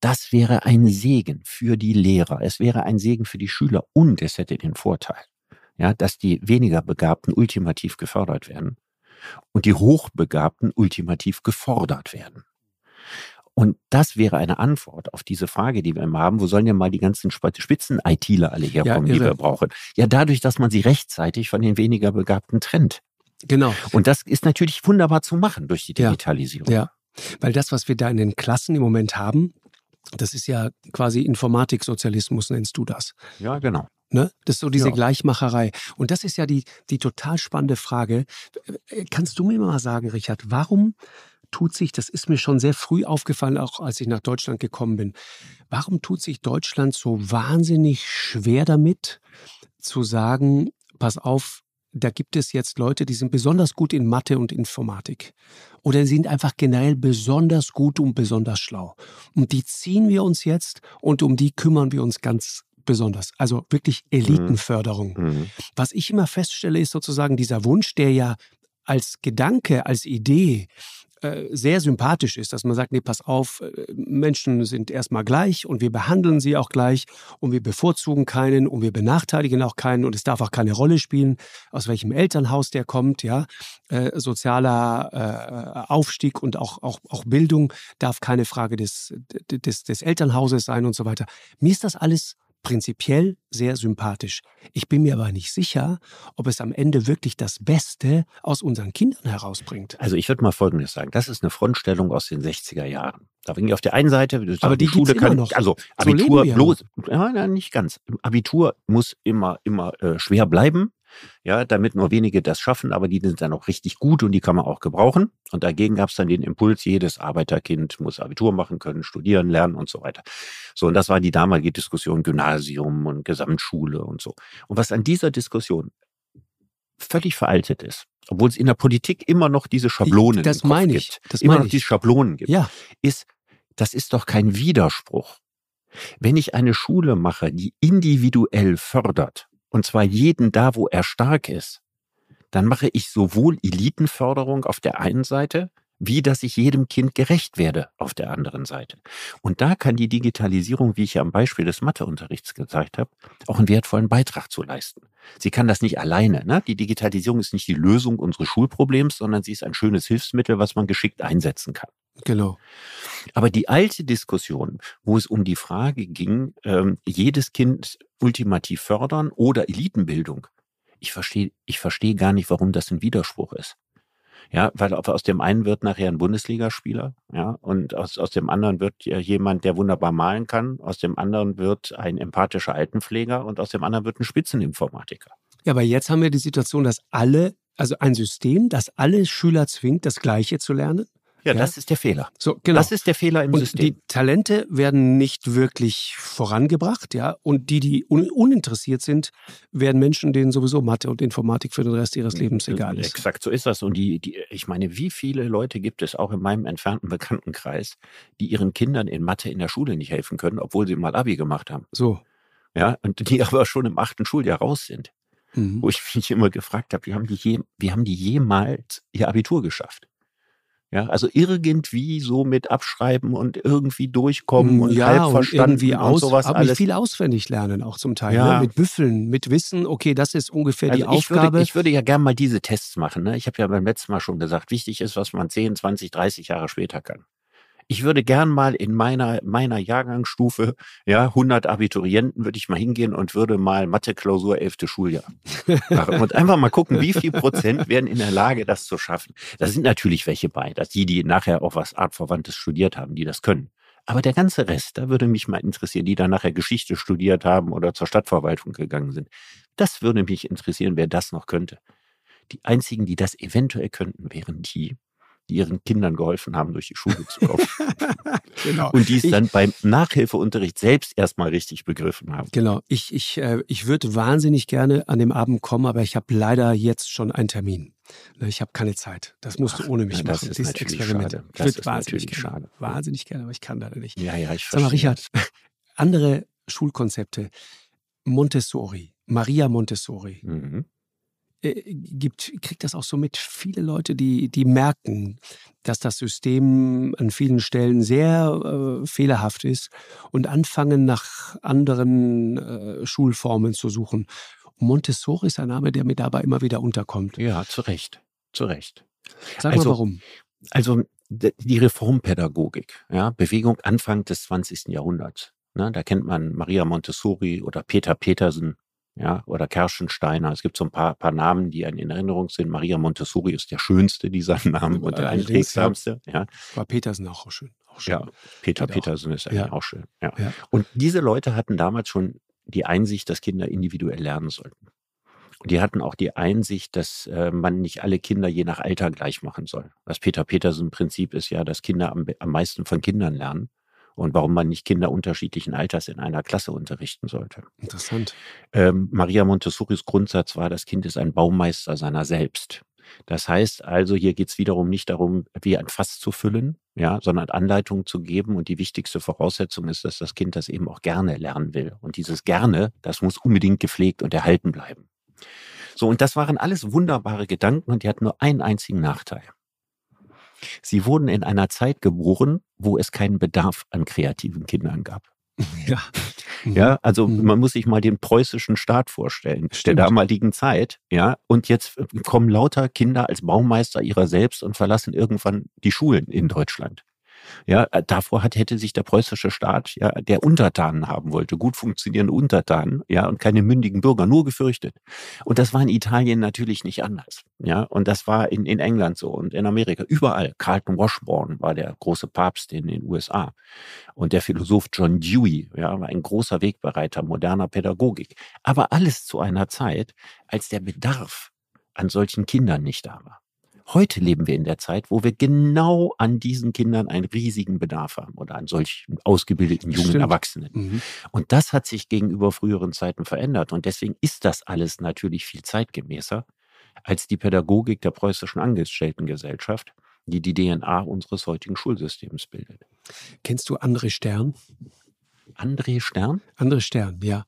Das wäre ein Segen für die Lehrer. Es wäre ein Segen für die Schüler und es hätte den Vorteil, ja, dass die weniger Begabten ultimativ gefördert werden und die Hochbegabten ultimativ gefordert werden. Und das wäre eine Antwort auf diese Frage, die wir immer haben. Wo sollen denn mal die ganzen Spitzen-ITler alle herkommen, ja, die wir brauchen? Ja, dadurch, dass man sie rechtzeitig von den weniger Begabten trennt. Genau. Und das ist natürlich wunderbar zu machen durch die Digitalisierung. Ja, ja. weil das, was wir da in den Klassen im Moment haben, das ist ja quasi Informatiksozialismus, nennst du das. Ja, genau. Ne? Das ist so diese ja. Gleichmacherei. Und das ist ja die, die total spannende Frage. Kannst du mir mal sagen, Richard, warum tut sich, das ist mir schon sehr früh aufgefallen, auch als ich nach Deutschland gekommen bin, warum tut sich Deutschland so wahnsinnig schwer damit, zu sagen, pass auf, da gibt es jetzt Leute, die sind besonders gut in Mathe und Informatik. Oder sind einfach generell besonders gut und besonders schlau. Und die ziehen wir uns jetzt und um die kümmern wir uns ganz besonders. Also wirklich mhm. Elitenförderung. Mhm. Was ich immer feststelle, ist sozusagen dieser Wunsch, der ja als Gedanke, als Idee äh, sehr sympathisch ist, dass man sagt, nee, pass auf, äh, Menschen sind erstmal gleich und wir behandeln sie auch gleich und wir bevorzugen keinen und wir benachteiligen auch keinen und es darf auch keine Rolle spielen, aus welchem Elternhaus der kommt, ja. Äh, sozialer äh, Aufstieg und auch, auch, auch Bildung darf keine Frage des, des, des Elternhauses sein und so weiter. Mir ist das alles prinzipiell sehr sympathisch. Ich bin mir aber nicht sicher, ob es am Ende wirklich das Beste aus unseren Kindern herausbringt. Also ich würde mal Folgendes sagen. Das ist eine Frontstellung aus den 60er Jahren. Da ich auf der einen Seite, aber die Schule kann, noch. also Abitur so bloß, ja, nicht ganz. Abitur muss immer, immer äh, schwer bleiben ja, damit nur wenige das schaffen, aber die sind dann auch richtig gut und die kann man auch gebrauchen. Und dagegen gab es dann den Impuls, jedes Arbeiterkind muss Abitur machen können, studieren, lernen und so weiter. So, und das war die damalige Diskussion Gymnasium und Gesamtschule und so. Und was an dieser Diskussion völlig veraltet ist, obwohl es in der Politik immer noch diese Schablonen das meine ich, gibt, das immer noch diese Schablonen gibt, ja. ist, das ist doch kein Widerspruch. Wenn ich eine Schule mache, die individuell fördert, und zwar jeden da, wo er stark ist, dann mache ich sowohl Elitenförderung auf der einen Seite wie dass ich jedem Kind gerecht werde auf der anderen Seite. Und da kann die Digitalisierung, wie ich ja am Beispiel des Matheunterrichts gezeigt habe, auch einen wertvollen Beitrag zu leisten. Sie kann das nicht alleine. Ne? Die Digitalisierung ist nicht die Lösung unseres Schulproblems, sondern sie ist ein schönes Hilfsmittel, was man geschickt einsetzen kann. Genau. Aber die alte Diskussion, wo es um die Frage ging, ähm, jedes Kind ultimativ fördern oder Elitenbildung, ich verstehe ich verstehe gar nicht, warum das ein Widerspruch ist. Ja, weil aus dem einen wird nachher ein Bundesligaspieler, ja, und aus, aus dem anderen wird jemand, der wunderbar malen kann, aus dem anderen wird ein empathischer Altenpfleger und aus dem anderen wird ein Spitzeninformatiker. Ja, aber jetzt haben wir die Situation, dass alle, also ein System, das alle Schüler zwingt, das Gleiche zu lernen. Ja, ja, das ist der Fehler. So, genau. Das ist der Fehler im und System. Die Talente werden nicht wirklich vorangebracht, ja. Und die, die un uninteressiert sind, werden Menschen, denen sowieso Mathe und Informatik für den Rest ihres Lebens egal ist. Exakt, so ist das. Und die, die, ich meine, wie viele Leute gibt es auch in meinem entfernten Bekanntenkreis, die ihren Kindern in Mathe in der Schule nicht helfen können, obwohl sie mal Abi gemacht haben? So. Ja, und die aber schon im achten Schuljahr raus sind. Mhm. Wo ich mich immer gefragt habe, wie haben die, je, wie haben die jemals ihr Abitur geschafft? Ja, also irgendwie so mit abschreiben und irgendwie durchkommen und ja, halb verstanden und, aus, und sowas aber alles. viel auswendig lernen auch zum Teil. Ja. Ne? Mit Büffeln, mit Wissen, okay, das ist ungefähr Also die ich Aufgabe. würde, ich würde ja gern mal diese Tests machen. Ne? Ich habe ja beim letzten Mal schon gesagt, wichtig ist, was man 10, 20, 30 Jahre später kann. Ich würde gern mal in meiner, meiner Jahrgangsstufe, ja, 100 Abiturienten, würde ich mal hingehen und würde mal Mathe-Klausur 11. Schuljahr machen. Und einfach mal gucken, wie viel Prozent werden in der Lage, das zu schaffen. Da sind natürlich welche bei, dass die, die nachher auch was Artverwandtes studiert haben, die das können. Aber der ganze Rest, da würde mich mal interessieren, die dann nachher Geschichte studiert haben oder zur Stadtverwaltung gegangen sind. Das würde mich interessieren, wer das noch könnte. Die einzigen, die das eventuell könnten, wären die, die ihren Kindern geholfen haben, durch die Schule zu kommen. genau. Und die es Ich- dann beim Nachhilfeunterricht selbst erstmal richtig begriffen haben. Genau, ich, ich, äh, ich würde wahnsinnig gerne an dem Abend kommen, aber ich habe leider jetzt schon einen Termin. Ne, Ich habe keine Zeit. Das musst du ohne mich ja, das machen. ist dieses Experiment. schade. Ich Das würde ist wahnsinnig gerne. schade. Wahnsinnig gerne, aber ich kann leider nicht. Ja, ja, ich Sag mal, verstehe. Richard, andere Schulkonzepte. Montessori, Maria Montessori. Mhm. Äh, gibt, kriegt das auch so mit. Viele Leute, die, die merken, dass das System an vielen Stellen sehr äh, fehlerhaft ist und anfangen nach anderen äh, Schulformen zu suchen. Montessori ist ein Name, der mir dabei immer wieder unterkommt. Ja, zu Recht. Zu Recht. Sag Also- mal warum. Also die Reformpädagogik, ja, Bewegung Anfang des 20. Jahrhunderts. Ne, da kennt man Maria Montessori oder Peter Petersen, ja, oder Kerschensteiner. Es gibt so ein paar, paar Namen, die einen in Erinnerung sind. Maria Montessori ist der schönste dieser Namen und der Allerdings, ja. einprägsamste. Ja. War Petersen auch schön. Auch schön. Ja, Peter Geht auch. Petersen ist eigentlich Ja. auch schön. Ja. Ja. Und diese Leute hatten damals schon die Einsicht, dass Kinder individuell lernen sollten. Und die hatten auch die Einsicht, dass äh, man nicht alle Kinder je nach Alter gleich machen soll. Das Peter Petersen Prinzip ist ja, dass Kinder am, am meisten von Kindern lernen und warum man nicht Kinder unterschiedlichen Alters in einer Klasse unterrichten sollte. Interessant. Ähm, Maria Montessoris Grundsatz war, das Kind ist ein Baumeister seiner selbst. Das heißt also, hier geht es wiederum nicht darum, wie ein Fass zu füllen, ja, sondern Anleitungen zu geben. Und die wichtigste Voraussetzung ist, dass das Kind das eben auch gerne lernen will. Und dieses gerne, das muss unbedingt gepflegt und erhalten bleiben. So, und das waren alles wunderbare Gedanken und die hatten nur einen einzigen Nachteil. Sie wurden in einer Zeit geboren, wo es keinen Bedarf an kreativen Kindern gab. Ja. Ja, also Mhm. man muss sich mal den preußischen Staat vorstellen, Stimmt. der damaligen Zeit, ja, und jetzt kommen lauter Kinder als Baumeister ihrer selbst und verlassen irgendwann die Schulen in Deutschland. Ja, äh, davor hat, hätte sich der preußische Staat, ja, der Untertanen haben wollte, gut funktionierende Untertanen, ja, und keine mündigen Bürger, nur gefürchtet. Und das war in Italien natürlich nicht anders, ja, und das war in, in England so und in Amerika, überall. Carlton Washburn war der große Papst in den USA. Und der Philosoph John Dewey, ja, war ein großer Wegbereiter moderner Pädagogik. Aber alles zu einer Zeit, als der Bedarf an solchen Kindern nicht da war. Heute leben wir in der Zeit, wo wir genau an diesen Kindern einen riesigen Bedarf haben oder an solchen ausgebildeten jungen Stimmt. Erwachsenen. Mhm. Und das hat sich gegenüber früheren Zeiten verändert. Und deswegen ist das alles natürlich viel zeitgemäßer als die Pädagogik der preußischen Angestelltengesellschaft, die die DNA unseres heutigen Schulsystems bildet. Kennst du André Stern? André Stern? André Stern, ja.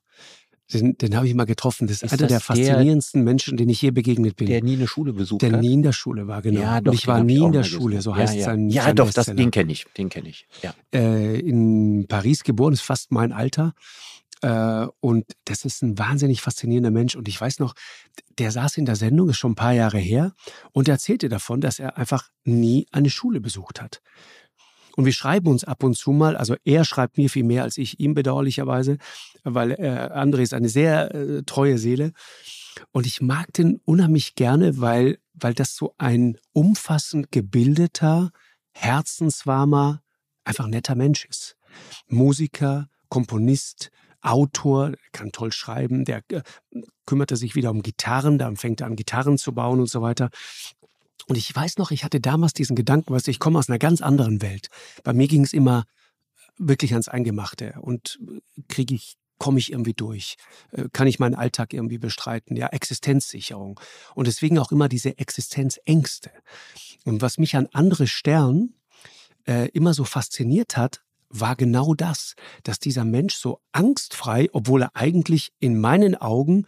Den, den habe ich mal getroffen. Das ist, ist einer der faszinierendsten der, Menschen, denen ich je begegnet bin. Der nie eine Schule besucht der hat. Der nie in der Schule war, genau. Ja, doch, Und ich war nie in der Schule, gesehen. so heißt ja, ja. sein Ja, sein doch, das, den kenne ich. Den kenne ich. Ja. Äh, in Paris geboren, ist fast mein Alter. Äh, und das ist ein wahnsinnig faszinierender Mensch. Und ich weiß noch, der saß in der Sendung, ist schon ein paar Jahre her, und erzählte davon, dass er einfach nie eine Schule besucht hat. Und wir schreiben uns ab und zu mal, also er schreibt mir viel mehr als ich ihm bedauerlicherweise, weil äh, André ist eine sehr äh, treue Seele. Und ich mag den unheimlich gerne, weil, weil das so ein umfassend gebildeter, herzenswarmer, einfach netter Mensch ist. Musiker, Komponist, Autor, kann toll schreiben, der äh, kümmerte sich wieder um Gitarren, da fängt er an, Gitarren zu bauen und so weiter. Und ich weiß noch, ich hatte damals diesen Gedanken, weißt du, ich komme aus einer ganz anderen Welt. Bei mir ging es immer wirklich ans Eingemachte und kriege ich komme ich irgendwie durch? Äh, kann ich meinen Alltag irgendwie bestreiten? Ja, Existenzsicherung. Und deswegen auch immer diese Existenzängste. Und was mich an andere Stern äh, immer so fasziniert hat, war genau das, dass dieser Mensch so angstfrei, obwohl er eigentlich in meinen Augen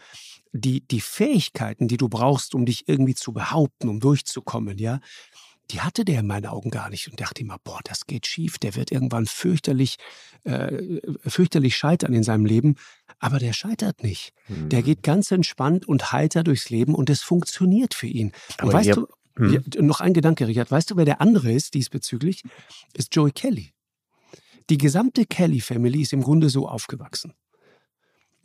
die, die Fähigkeiten, die du brauchst, um dich irgendwie zu behaupten, um durchzukommen, ja, die hatte der in meinen Augen gar nicht und dachte immer, boah, das geht schief, der wird irgendwann fürchterlich, äh, fürchterlich scheitern in seinem Leben. Aber der scheitert nicht. Mhm. Der geht ganz entspannt und heiter durchs Leben und es funktioniert für ihn. Und Aber weißt ihr- du, Mhm. ja, noch ein Gedanke, Richard, weißt du, wer der andere ist diesbezüglich? Ist Joey Kelly. Die gesamte Kelly-Family ist im Grunde so aufgewachsen.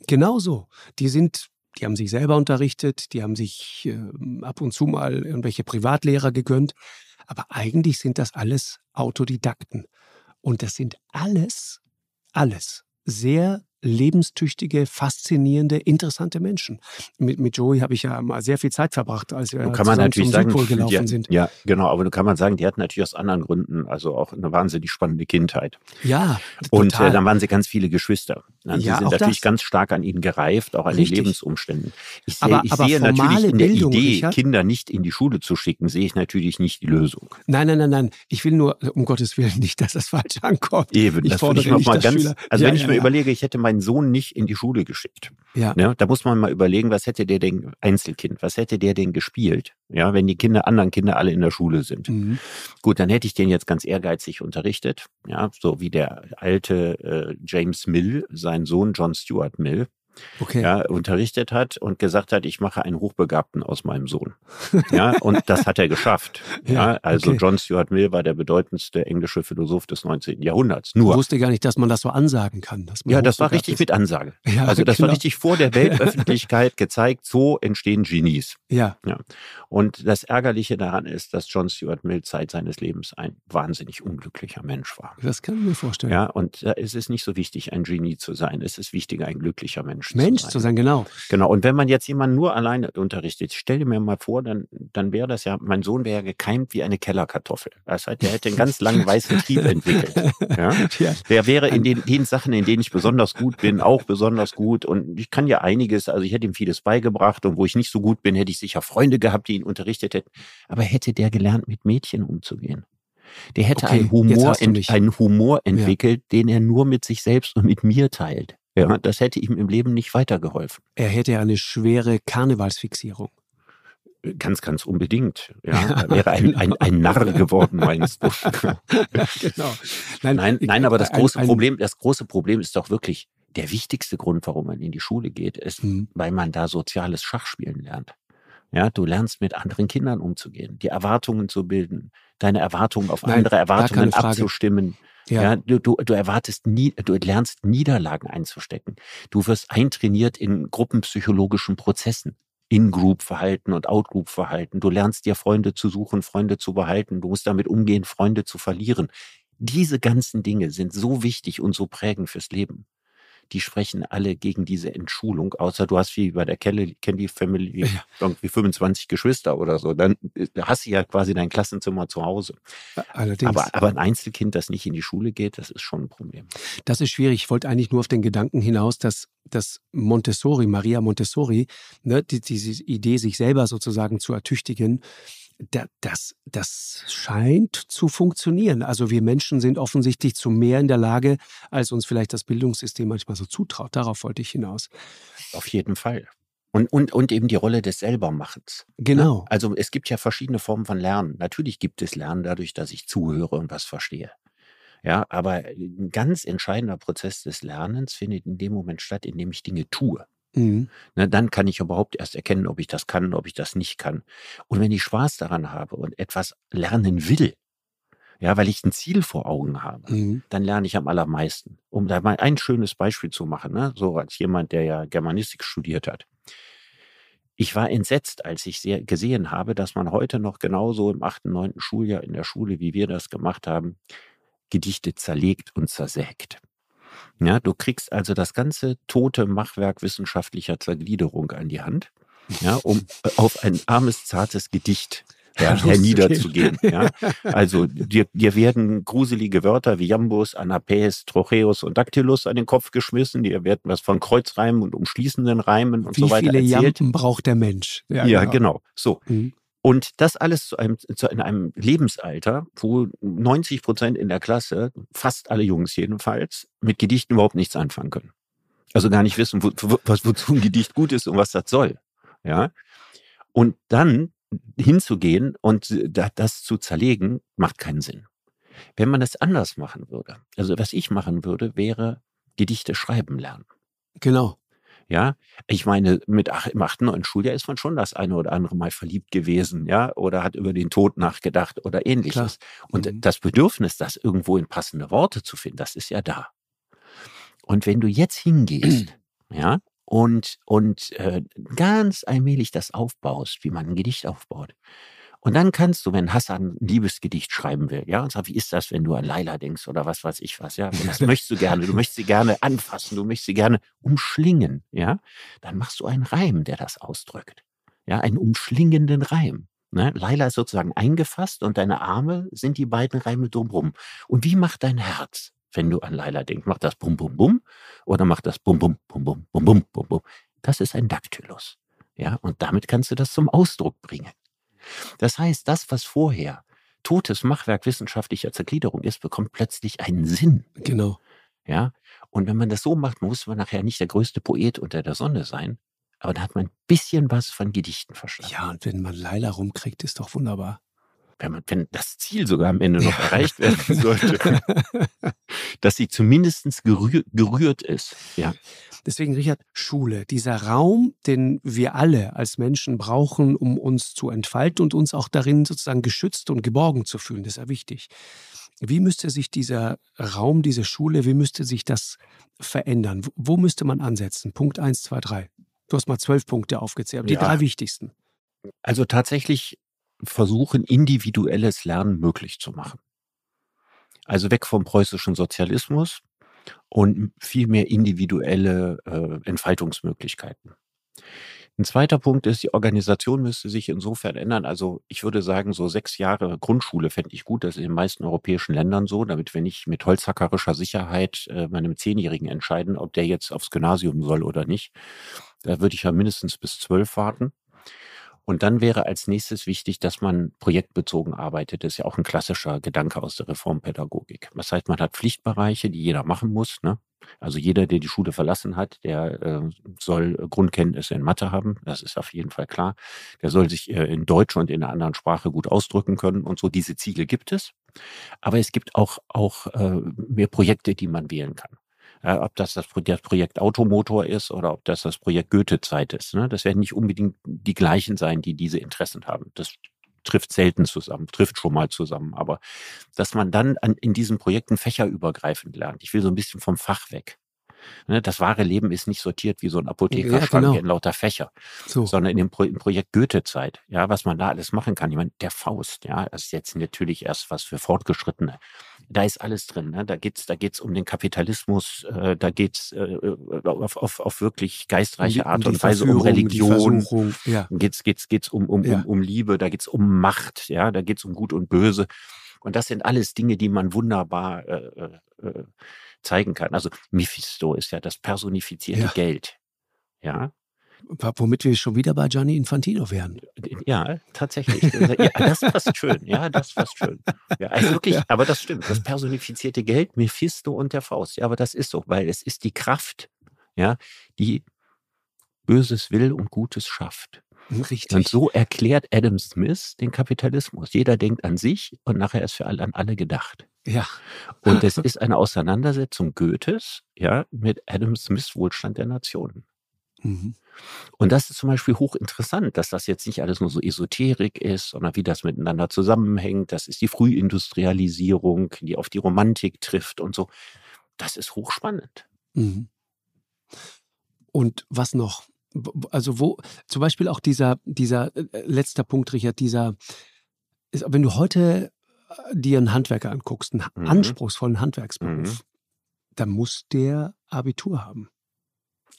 Genau so. Die sind, die haben sich selber unterrichtet, die haben sich äh, ab und zu mal irgendwelche Privatlehrer gegönnt. Aber eigentlich sind das alles Autodidakten. Und das sind alles, alles sehr lebenstüchtige, faszinierende, interessante Menschen. Mit, mit Joey habe ich ja mal sehr viel Zeit verbracht, als wir kann man natürlich zum sagen, Südpol gelaufen die, sind. ja, genau, aber nun kann man sagen, die hatten natürlich aus anderen Gründen, also auch eine wahnsinnig spannende Kindheit. Ja, Und total. äh, dann waren sie ganz viele Geschwister. Ja, sie sind natürlich das. ganz stark an ihnen gereift, auch an Richtig. den Lebensumständen. Ich Aber- ich aber sehe natürlich in der Bildung, Idee, Richard? Kinder nicht in die Schule zu schicken, sehe ich natürlich nicht die Lösung. Nein, nein, nein, nein. Ich will nur, um Gottes Willen, nicht, dass das falsch ankommt. Eben, Ich das fordere ich noch nicht, mal ganz. Schüler- Also Ja, wenn ich ja, mir ja. überlege, ich hätte meinen Sohn nicht in die Schule geschickt. Ja. Ne, da muss man mal überlegen, was hätte der denn, Einzelkind, was hätte der denn gespielt? Ja, wenn die Kinder, anderen Kinder alle in der Schule sind. Mhm. Gut, dann hätte ich den jetzt ganz ehrgeizig unterrichtet. Ja, so wie der alte äh, James Mill, sein Sohn John Stuart Mill, Okay. ja, unterrichtet hat und gesagt hat, ich mache einen Hochbegabten aus meinem Sohn. Ja, und das hat er geschafft. Ja, Ja, also okay. John Stuart Mill war der bedeutendste englische Philosoph des 19. Jahrhunderts. Ich Nur. wusste gar nicht, dass man das so ansagen kann. Ja, das war richtig ist. mit Ansage. Ja, Also das genau. war richtig vor der Weltöffentlichkeit gezeigt, so entstehen Genies. Ja, Und das Ärgerliche daran ist, dass John Stuart Mill Zeit seines Lebens ein wahnsinnig unglücklicher Mensch war. das kann ich mir vorstellen. Ja, und ist es nicht so wichtig, ein Genie zu sein. Es ist wichtiger, ein glücklicher Mensch, Mensch zu sein. zu sein, genau. Genau. Und wenn man jetzt jemanden nur alleine unterrichtet, ich stell dir mir mal vor, dann, dann wäre das ja, mein Sohn wäre ja gekeimt wie eine Kellerkartoffel. Das heißt, der hätte einen ganz langen weißen Trieb entwickelt. Ja? Ja. Der wäre in den, den Sachen, in denen ich besonders gut bin, auch besonders gut. Und ich kann ja einiges, also ich hätte ihm vieles beigebracht und wo ich nicht so gut bin, hätte ich sicher Freunde gehabt, die ihn unterrichtet hätten. Aber hätte der gelernt, mit Mädchen umzugehen? Der hätte Okay, einen, Humor ent, einen Humor entwickelt, den er nur mit sich selbst und mit mir teilt. Ja, das hätte ihm im Leben nicht weitergeholfen. Er hätte eine schwere Karnevalsfixierung. Ganz, ganz unbedingt. Ja, er wäre ein, ein, ein Narr geworden, meinst du? genau. Nein, nein, aber das große ein- Problem, das große Problem ist doch wirklich, der wichtigste Grund, warum man in die Schule geht, ist, Mhm. weil man da soziales Schachspielen lernt. Ja, du lernst mit anderen Kindern umzugehen, die Erwartungen zu bilden, deine Erwartungen auf Nein, andere Erwartungen abzustimmen. Ja, Ja, du, du, du erwartest nie, du lernst Niederlagen einzustecken. Du wirst eintrainiert in gruppenpsychologischen Prozessen. In-Group-Verhalten und Out-Group-Verhalten. Du lernst dir Freunde zu suchen, Freunde zu behalten. Du musst damit umgehen, Freunde zu verlieren. Diese ganzen Dinge sind so wichtig und so prägend fürs Leben. Die sprechen alle gegen diese Entschulung, außer du hast wie bei der Kelly, Candy Family Ja. irgendwie 25 Geschwister oder so. Dann äh, hast du ja quasi dein Klassenzimmer zu Hause. allerdings. Aber, aber ein Einzelkind, das nicht in die Schule geht, das ist schon ein Problem. Das ist schwierig. Ich wollte eigentlich nur auf den Gedanken hinaus, dass, dass Montessori, Maria Montessori, ne, die, diese Idee, sich selber sozusagen zu ertüchtigen, das, das scheint zu funktionieren. Also wir Menschen sind offensichtlich zu mehr in der Lage, als uns vielleicht das Bildungssystem manchmal so zutraut. Darauf wollte ich hinaus. Auf jeden Fall. Und, und, und eben die Rolle des Selbermachens. Ne? Genau. Also es gibt ja verschiedene Formen von Lernen. Natürlich gibt es Lernen dadurch, dass ich zuhöre und was verstehe. Ja, aber ein ganz entscheidender Prozess des Lernens findet in dem Moment statt, in dem ich Dinge tue. Mhm. Ne, dann kann ich überhaupt erst erkennen, ob ich das kann, ob ich das nicht kann. Und wenn ich Spaß daran habe und etwas lernen will, ja, weil ich ein Ziel vor Augen habe, mhm. dann lerne ich am allermeisten. Um da mal ein schönes Beispiel zu machen, ne? so als jemand, der ja Germanistik studiert hat. Ich war entsetzt, als ich gesehen habe, dass man heute noch genauso im achten, neunten Schuljahr in der Schule, wie wir das gemacht haben, Gedichte zerlegt und zersägt. Ja, du kriegst also das ganze tote Machwerk wissenschaftlicher Zergliederung an die Hand, ja, um äh, auf ein armes, zartes Gedicht ja, herniederzugehen. Ja. Also dir, dir werden gruselige Wörter wie Jambus, Anapes, Trocheus und Dactylus an den Kopf geschmissen. Dir werden was von Kreuzreimen und umschließenden Reimen und wie so weiter erzählt. Wie viele Jampen braucht der Mensch? Ja, ja genau. genau. So. Mhm. Und das alles zu einem, zu, in einem Lebensalter, wo 90 Prozent in der Klasse, fast alle Jungs jedenfalls, mit Gedichten überhaupt nichts anfangen können. Also gar nicht wissen, wo, wo, wozu ein Gedicht gut ist und was das soll. Ja. Und dann hinzugehen und das zu zerlegen, macht keinen Sinn. Wenn man das anders machen würde, also was ich machen würde, wäre Gedichte schreiben lernen. Genau. Ja, ich meine, mit ach, im achten, neunten Schuljahr ist man schon das eine oder andere Mal verliebt gewesen, ja, oder hat über den Tod nachgedacht oder ähnliches. Klar. Und mhm. das Bedürfnis, das irgendwo in passende Worte zu finden, das ist ja da. Und wenn du jetzt hingehst, ja, und, und äh, ganz allmählich das aufbaust, wie man ein Gedicht aufbaut, und dann kannst du, wenn Hassan ein Liebesgedicht schreiben will, ja, und sag, wie ist das, wenn du an Laila denkst oder was weiß ich was, ja, das möchtest du gerne, du möchtest sie gerne anfassen, du möchtest sie gerne umschlingen, ja, dann machst du einen Reim, der das ausdrückt, ja, einen umschlingenden Reim. Ne? Laila ist sozusagen eingefasst und deine Arme sind die beiden Reime drumrum. Und wie macht dein Herz, wenn du an Laila denkst? Macht das bum bum bum oder macht das bum bum bum bum bum bum bum? Das ist ein Daktylus. Ja, und damit kannst du das zum Ausdruck bringen. Das heißt, das, was vorher totes Machwerk wissenschaftlicher Zergliederung ist, bekommt plötzlich einen Sinn. Genau. Ja. Und wenn man das so macht, muss man nachher nicht der größte Poet unter der Sonne sein, aber da hat man ein bisschen was von Gedichten verstanden. Ja, und wenn man Leila rumkriegt, ist doch wunderbar wenn, man, wenn das Ziel sogar am Ende noch erreicht werden sollte, dass sie zumindest gerühr, gerührt ist. Ja. Deswegen, Richard, Schule, dieser Raum, den wir alle als Menschen brauchen, um uns zu entfalten und uns auch darin sozusagen geschützt und geborgen zu fühlen, das ist ja wichtig. Wie müsste sich dieser Raum, diese Schule, wie müsste sich das verändern? Wo müsste man ansetzen? Punkt 1, 2, 3. Du hast mal zwölf Punkte aufgezählt, die ja. drei wichtigsten. Also tatsächlich versuchen, individuelles Lernen möglich zu machen. Also weg vom preußischen Sozialismus und viel mehr individuelle äh, Entfaltungsmöglichkeiten. Ein zweiter Punkt ist, die Organisation müsste sich insofern ändern. Also ich würde sagen, so sechs Jahre Grundschule fände ich gut. Das ist in den meisten europäischen Ländern so, damit wir nicht mit holzhackerischer Sicherheit äh, meinem Zehnjährigen entscheiden, ob der jetzt aufs Gymnasium soll oder nicht. Da würde ich ja mindestens bis zwölf warten. Und dann wäre als nächstes wichtig, dass man projektbezogen arbeitet. Das ist ja auch ein klassischer Gedanke aus der Reformpädagogik. Das heißt, man hat Pflichtbereiche, die jeder machen muss. Ne? Also jeder, der die Schule verlassen hat, der äh, soll Grundkenntnisse in Mathe haben. Das ist auf jeden Fall klar. Der soll sich äh, in Deutsch und in einer anderen Sprache gut ausdrücken können und so. Diese Ziele gibt es. Aber es gibt auch, auch äh, mehr Projekte, die man wählen kann. Ja, ob das das, das Projekt Automotor ist oder ob das das Projekt Goethe-Zeit ist. Ne? Das werden nicht unbedingt die gleichen sein, die diese Interessen haben. Das trifft selten zusammen, trifft schon mal zusammen. Aber dass man dann an, in diesen Projekten fächerübergreifend lernt. Ich will so ein bisschen vom Fach weg. Ne, das wahre Leben ist nicht sortiert wie so ein Apothekerschrank ja, genau. in lauter Fächer, so. sondern in dem Pro Projekt Goethe-Zeit, ja, was man da alles machen kann. Ich meine, der Faust, ja, das ist jetzt natürlich erst was für Fortgeschrittene. Da ist alles drin. Ne? Da geht's, da geht's um den Kapitalismus, äh, da geht's äh, auf, auf, auf wirklich geistreiche Art und Weise um Religion. Ja. Geht's, geht's, geht's um, um, ja. um, um Liebe, da geht's um Macht, ja, da geht's um Gut und Böse. Und das sind alles Dinge, die man wunderbar äh, äh, äh zeigen kann. Also Mephisto ist ja das personifizierte ja. Geld. Ja. Womit wir schon wieder bei Gianni Infantino wären. Ja, tatsächlich. ja, das passt schön. Ja, das passt schön. Ja, also wirklich, ja. aber das stimmt. Das personifizierte Geld, Mephisto und der Faust. Ja, aber das ist so, weil es ist die Kraft, ja, die Böses will und Gutes schafft. Richtig. Und so erklärt Adam Smith den Kapitalismus. Jeder denkt an sich und nachher ist für alle an alle gedacht. Ja. Und es ist eine Auseinandersetzung Goethes, ja, mit Adam Smiths Wohlstand der Nationen. Mhm. Und das ist zum Beispiel hochinteressant, dass das jetzt nicht alles nur so Esoterik ist, sondern wie das miteinander zusammenhängt. Das ist die Frühindustrialisierung, die auf die Romantik trifft und so. Das ist hochspannend. Mhm. Und was noch? Also wo, zum Beispiel auch dieser, dieser äh, äh, letzter Punkt, Richard, dieser, ist, wenn du heute äh, dir einen Handwerker anguckst, einen mhm. anspruchsvollen Handwerksberuf, mhm. dann muss der Abitur haben.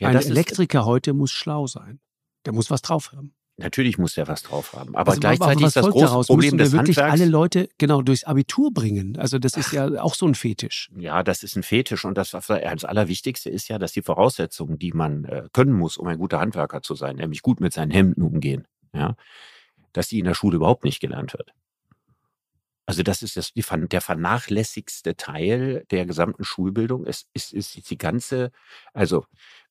Ja, Ein Elektriker heute muss schlau sein. Der muss was drauf haben. Natürlich muss er was drauf haben. Aber also, gleichzeitig ist das große? Problem Müssen wir des wirklich Handwerks, alle Leute genau durchs Abitur bringen. Also das ist ja auch so ein Fetisch. Ja, das ist ein Fetisch und das, das Allerwichtigste ist ja, dass die Voraussetzungen, die man äh, können muss, um ein guter Handwerker zu sein, nämlich gut mit seinen Hemden umgehen, ja, dass die in der Schule überhaupt nicht gelernt wird. Also das ist das, die, der vernachlässigste Teil der gesamten Schulbildung. Es ist, ist, ist die ganze, also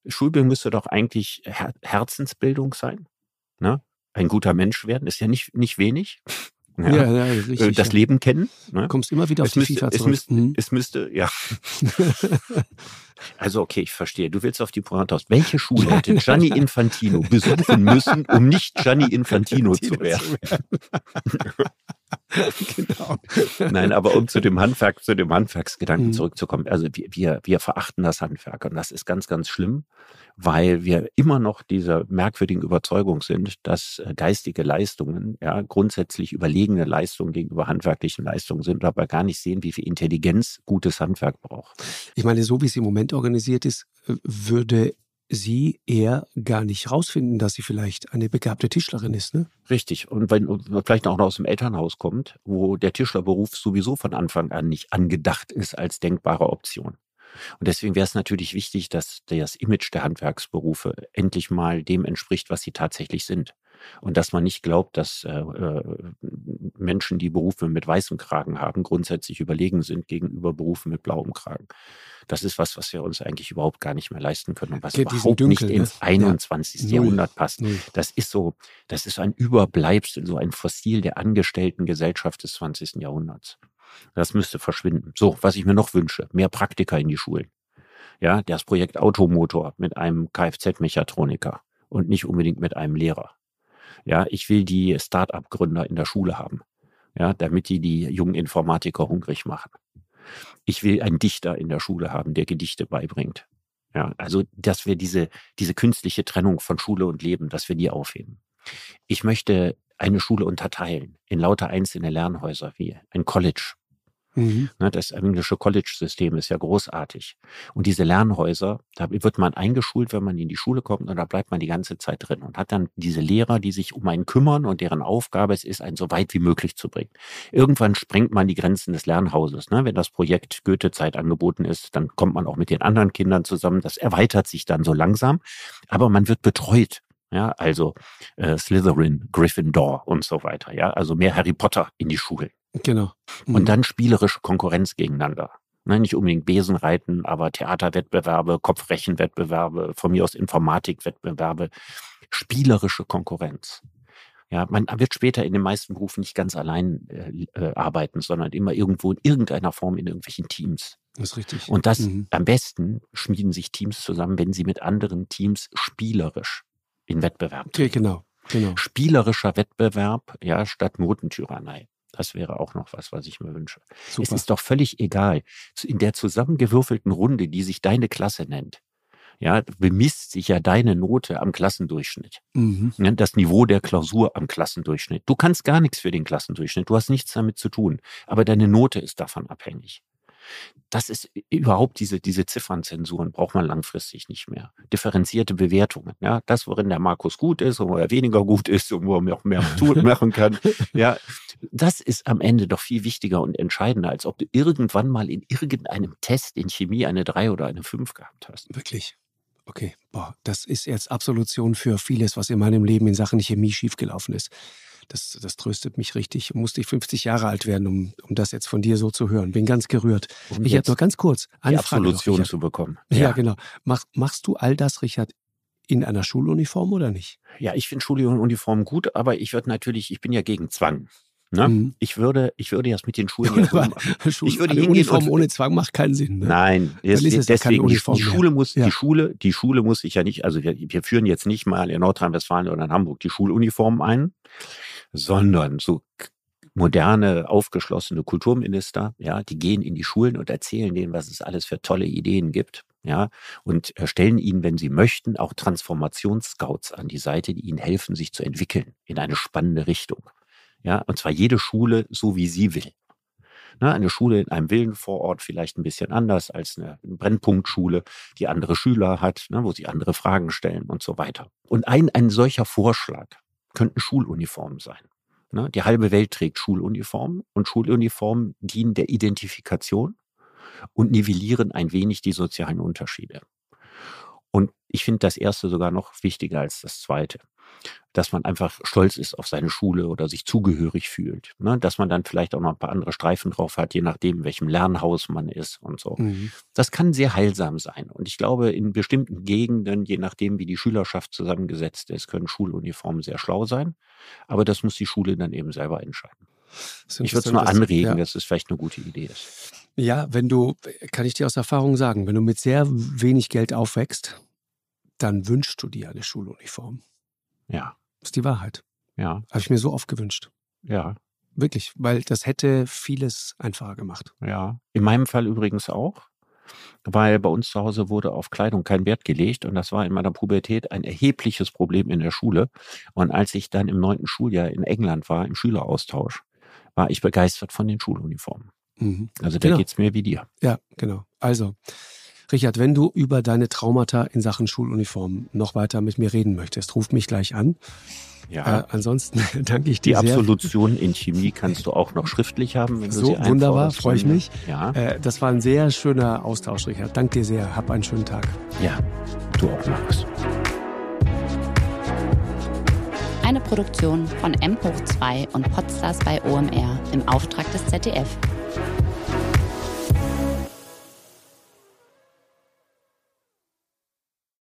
Schulbildung müsste doch eigentlich Her Herzensbildung sein. Ne? Ein guter Mensch werden ist ja nicht, nicht wenig. Ja, ja, ja äh, richtig, das Leben kennen. Ne? Du kommst immer wieder auf es die müsste, FIFA zurück. Es müsste, mhm. es müsste ja. also okay, ich verstehe. Du willst auf die Pointe aus. Welche Schule hätte Gianni Infantino besuchen müssen, um nicht Gianni Infantino zu werden? genau. Nein, aber um zu dem Handwerk, zu dem Handwerksgedanken mhm. zurückzukommen. Also wir, wir, wir verachten das Handwerk und das ist ganz, ganz schlimm, weil wir immer noch dieser merkwürdigen Überzeugung sind, dass äh, geistige Leistungen ja grundsätzlich überlegene Leistungen gegenüber handwerklichen Leistungen sind, aber gar nicht sehen, wie viel Intelligenz gutes Handwerk braucht. Ich meine, so wie es im Moment organisiert ist, würde sie eher gar nicht rausfinden, dass sie vielleicht eine begabte Tischlerin ist. Ne? Richtig. Und wenn vielleicht auch noch aus dem Elternhaus kommt, wo der Tischlerberuf sowieso von Anfang an nicht angedacht ist als denkbare Option. Und deswegen wäre es natürlich wichtig, dass das Image der Handwerksberufe endlich mal dem entspricht, was sie tatsächlich sind. Und dass man nicht glaubt, dass äh, äh, Menschen, die Berufe mit weißem Kragen haben, grundsätzlich überlegen sind gegenüber Berufen mit blauem Kragen. Das ist was, was wir uns eigentlich überhaupt gar nicht mehr leisten können und was Geht überhaupt Dünkel, nicht ins ne? 21. Ja. Jahrhundert passt. Null. Das ist so, das ist ein Überbleibsel, so ein Fossil der Angestellten-Gesellschaft des 20. Jahrhunderts. Das müsste verschwinden. So, was ich mir noch wünsche, mehr Praktiker in die Schulen. Ja, das Projekt Automotor mit einem Kfz-Mechatroniker und nicht unbedingt mit einem Lehrer. Ja, ich will die Start-up-Gründer in der Schule haben. Ja, damit die die jungen Informatiker hungrig machen. Ich will einen Dichter in der Schule haben, der Gedichte beibringt. Ja, also, dass wir diese, diese künstliche Trennung von Schule und Leben, dass wir die aufheben. Ich möchte eine Schule unterteilen in lauter einzelne Lernhäuser wie ein College Mhm. Ne, das englische College-System ist ja großartig. Und diese Lernhäuser, da wird man eingeschult, wenn man in die Schule kommt und da bleibt man die ganze Zeit drin und hat dann diese Lehrer, die sich um einen kümmern und deren Aufgabe es ist, einen so weit wie möglich zu bringen. Irgendwann sprengt man die Grenzen des Lernhauses. Ne? Wenn das Projekt Goethe-Zeit angeboten ist, dann kommt man auch mit den anderen Kindern zusammen. Das erweitert sich dann so langsam, aber man wird betreut ja, also äh, Slytherin, Gryffindor und so weiter. Ja, also mehr Harry Potter in die Schulen. Genau. Mhm. Und dann spielerische Konkurrenz gegeneinander. Ne, nicht unbedingt Besenreiten, aber Theaterwettbewerbe, Kopfrechenwettbewerbe, von mir aus Informatikwettbewerbe, spielerische Konkurrenz. Ja, man wird später in den meisten Berufen nicht ganz allein äh, äh, arbeiten, sondern immer irgendwo in irgendeiner Form in irgendwelchen Teams. Das ist richtig. Und das mhm. am besten schmieden sich Teams zusammen, wenn sie mit anderen Teams spielerisch in Wettbewerb. Okay, genau, genau. Spielerischer Wettbewerb, ja, statt Notentyrannei. Das wäre auch noch was, was ich mir wünsche. Super. Es ist doch völlig egal. In der zusammengewürfelten Runde, die sich deine Klasse nennt, ja, bemisst sich ja deine Note am Klassendurchschnitt. Mhm. Das Niveau der Klausur am Klassendurchschnitt. Du kannst gar nichts für den Klassendurchschnitt. Du hast nichts damit zu tun. Aber deine Note ist davon abhängig. Das ist überhaupt diese, diese Ziffernzensuren braucht man langfristig nicht mehr. Differenzierte Bewertungen. Ja, das, worin der Markus gut ist und wo er weniger gut ist und wo er auch mehr tun, machen kann. Ja, das ist am Ende doch viel wichtiger und entscheidender, als ob du irgendwann mal in irgendeinem Test in Chemie eine 3 oder eine 5 gehabt hast. Wirklich. Okay, boah, das ist jetzt Absolution für vieles, was in meinem Leben in Sachen Chemie schiefgelaufen ist. Das, das tröstet mich richtig. Musste ich 50 Jahre alt werden, um, um das jetzt von dir so zu hören. Bin ganz gerührt. Um ich hätte nur ganz kurz eine die Absolution noch, zu bekommen. Ja, ja genau. Mach, machst du all das, Richard, in einer Schuluniform oder nicht? Ja, ich finde Schuluniform gut, aber ich würde natürlich, ich bin ja gegen Zwang. Ne? Mhm. Ich würde, ich würde jetzt mit den Schulen jetzt Schul ich würde eine Uniform ohne Zwang macht keinen Sinn. Ne? Nein, es, deswegen die, die Schule muss, ja. die Schule, die Schule muss sich ja nicht, also wir, wir führen jetzt nicht mal in Nordrhein-Westfalen oder in Hamburg die Schuluniformen ein, sondern so moderne, aufgeschlossene Kulturminister, ja, die gehen in die Schulen und erzählen denen, was es alles für tolle Ideen gibt, ja, und stellen ihnen, wenn sie möchten, auch Transformationsscouts an die Seite, die ihnen helfen, sich zu entwickeln in eine spannende Richtung. Ja, und zwar jede Schule so, wie sie will. Ne, eine Schule in einem Villenvorort vielleicht ein bisschen anders als eine Brennpunktschule, die andere Schüler hat, ne, wo sie andere Fragen stellen und so weiter. Und ein, ein solcher Vorschlag könnten Schuluniformen sein. Ne? Die halbe Welt trägt Schuluniformen und Schuluniformen dienen der Identifikation und nivellieren ein wenig die sozialen Unterschiede. Und ich finde das erste sogar noch wichtiger als das zweite dass man einfach stolz ist auf seine Schule oder sich zugehörig fühlt. Ne? Dass man dann vielleicht auch noch ein paar andere Streifen drauf hat, je nachdem, in welchem Lernhaus man ist und so. Mhm. Das kann sehr heilsam sein. Und ich glaube, in bestimmten Gegenden, je nachdem, wie die Schülerschaft zusammengesetzt ist, können Schuluniformen sehr schlau sein. Aber das muss die Schule dann eben selber entscheiden. Ich würde es nur anregen, ja. dass es vielleicht eine gute Idee ist. Ja, wenn du, kann ich dir aus Erfahrung sagen, wenn du mit sehr wenig Geld aufwächst, dann wünschst du dir eine Schuluniform. Ja. Das ist die Wahrheit. Ja. Habe ich mir so oft gewünscht. Ja. Wirklich, weil das hätte vieles einfacher gemacht. Ja. In meinem Fall übrigens auch, weil bei uns zu Hause wurde auf Kleidung kein Wert gelegt und das war in meiner Pubertät ein erhebliches Problem in der Schule. Und als ich dann im neunten Schuljahr in England war, im Schüleraustausch, war ich begeistert von den Schuluniformen. Mhm. Also da genau. geht es mir wie dir. Ja, genau. Also, Richard, wenn du über deine Traumata in Sachen Schuluniform noch weiter mit mir reden möchtest, ruf mich gleich an. Ja. Äh, ansonsten danke ich dir Die Absolution in Chemie kannst du auch noch schriftlich haben. Wenn so, du sie wunderbar, freue ich mich. Ja. Äh, das war ein sehr schöner Austausch, Richard. Danke dir sehr. Hab einen schönen Tag. Ja, du auch, Markus. Eine Produktion von M hoch 2 und Podstars bei OMR im Auftrag des ZDF.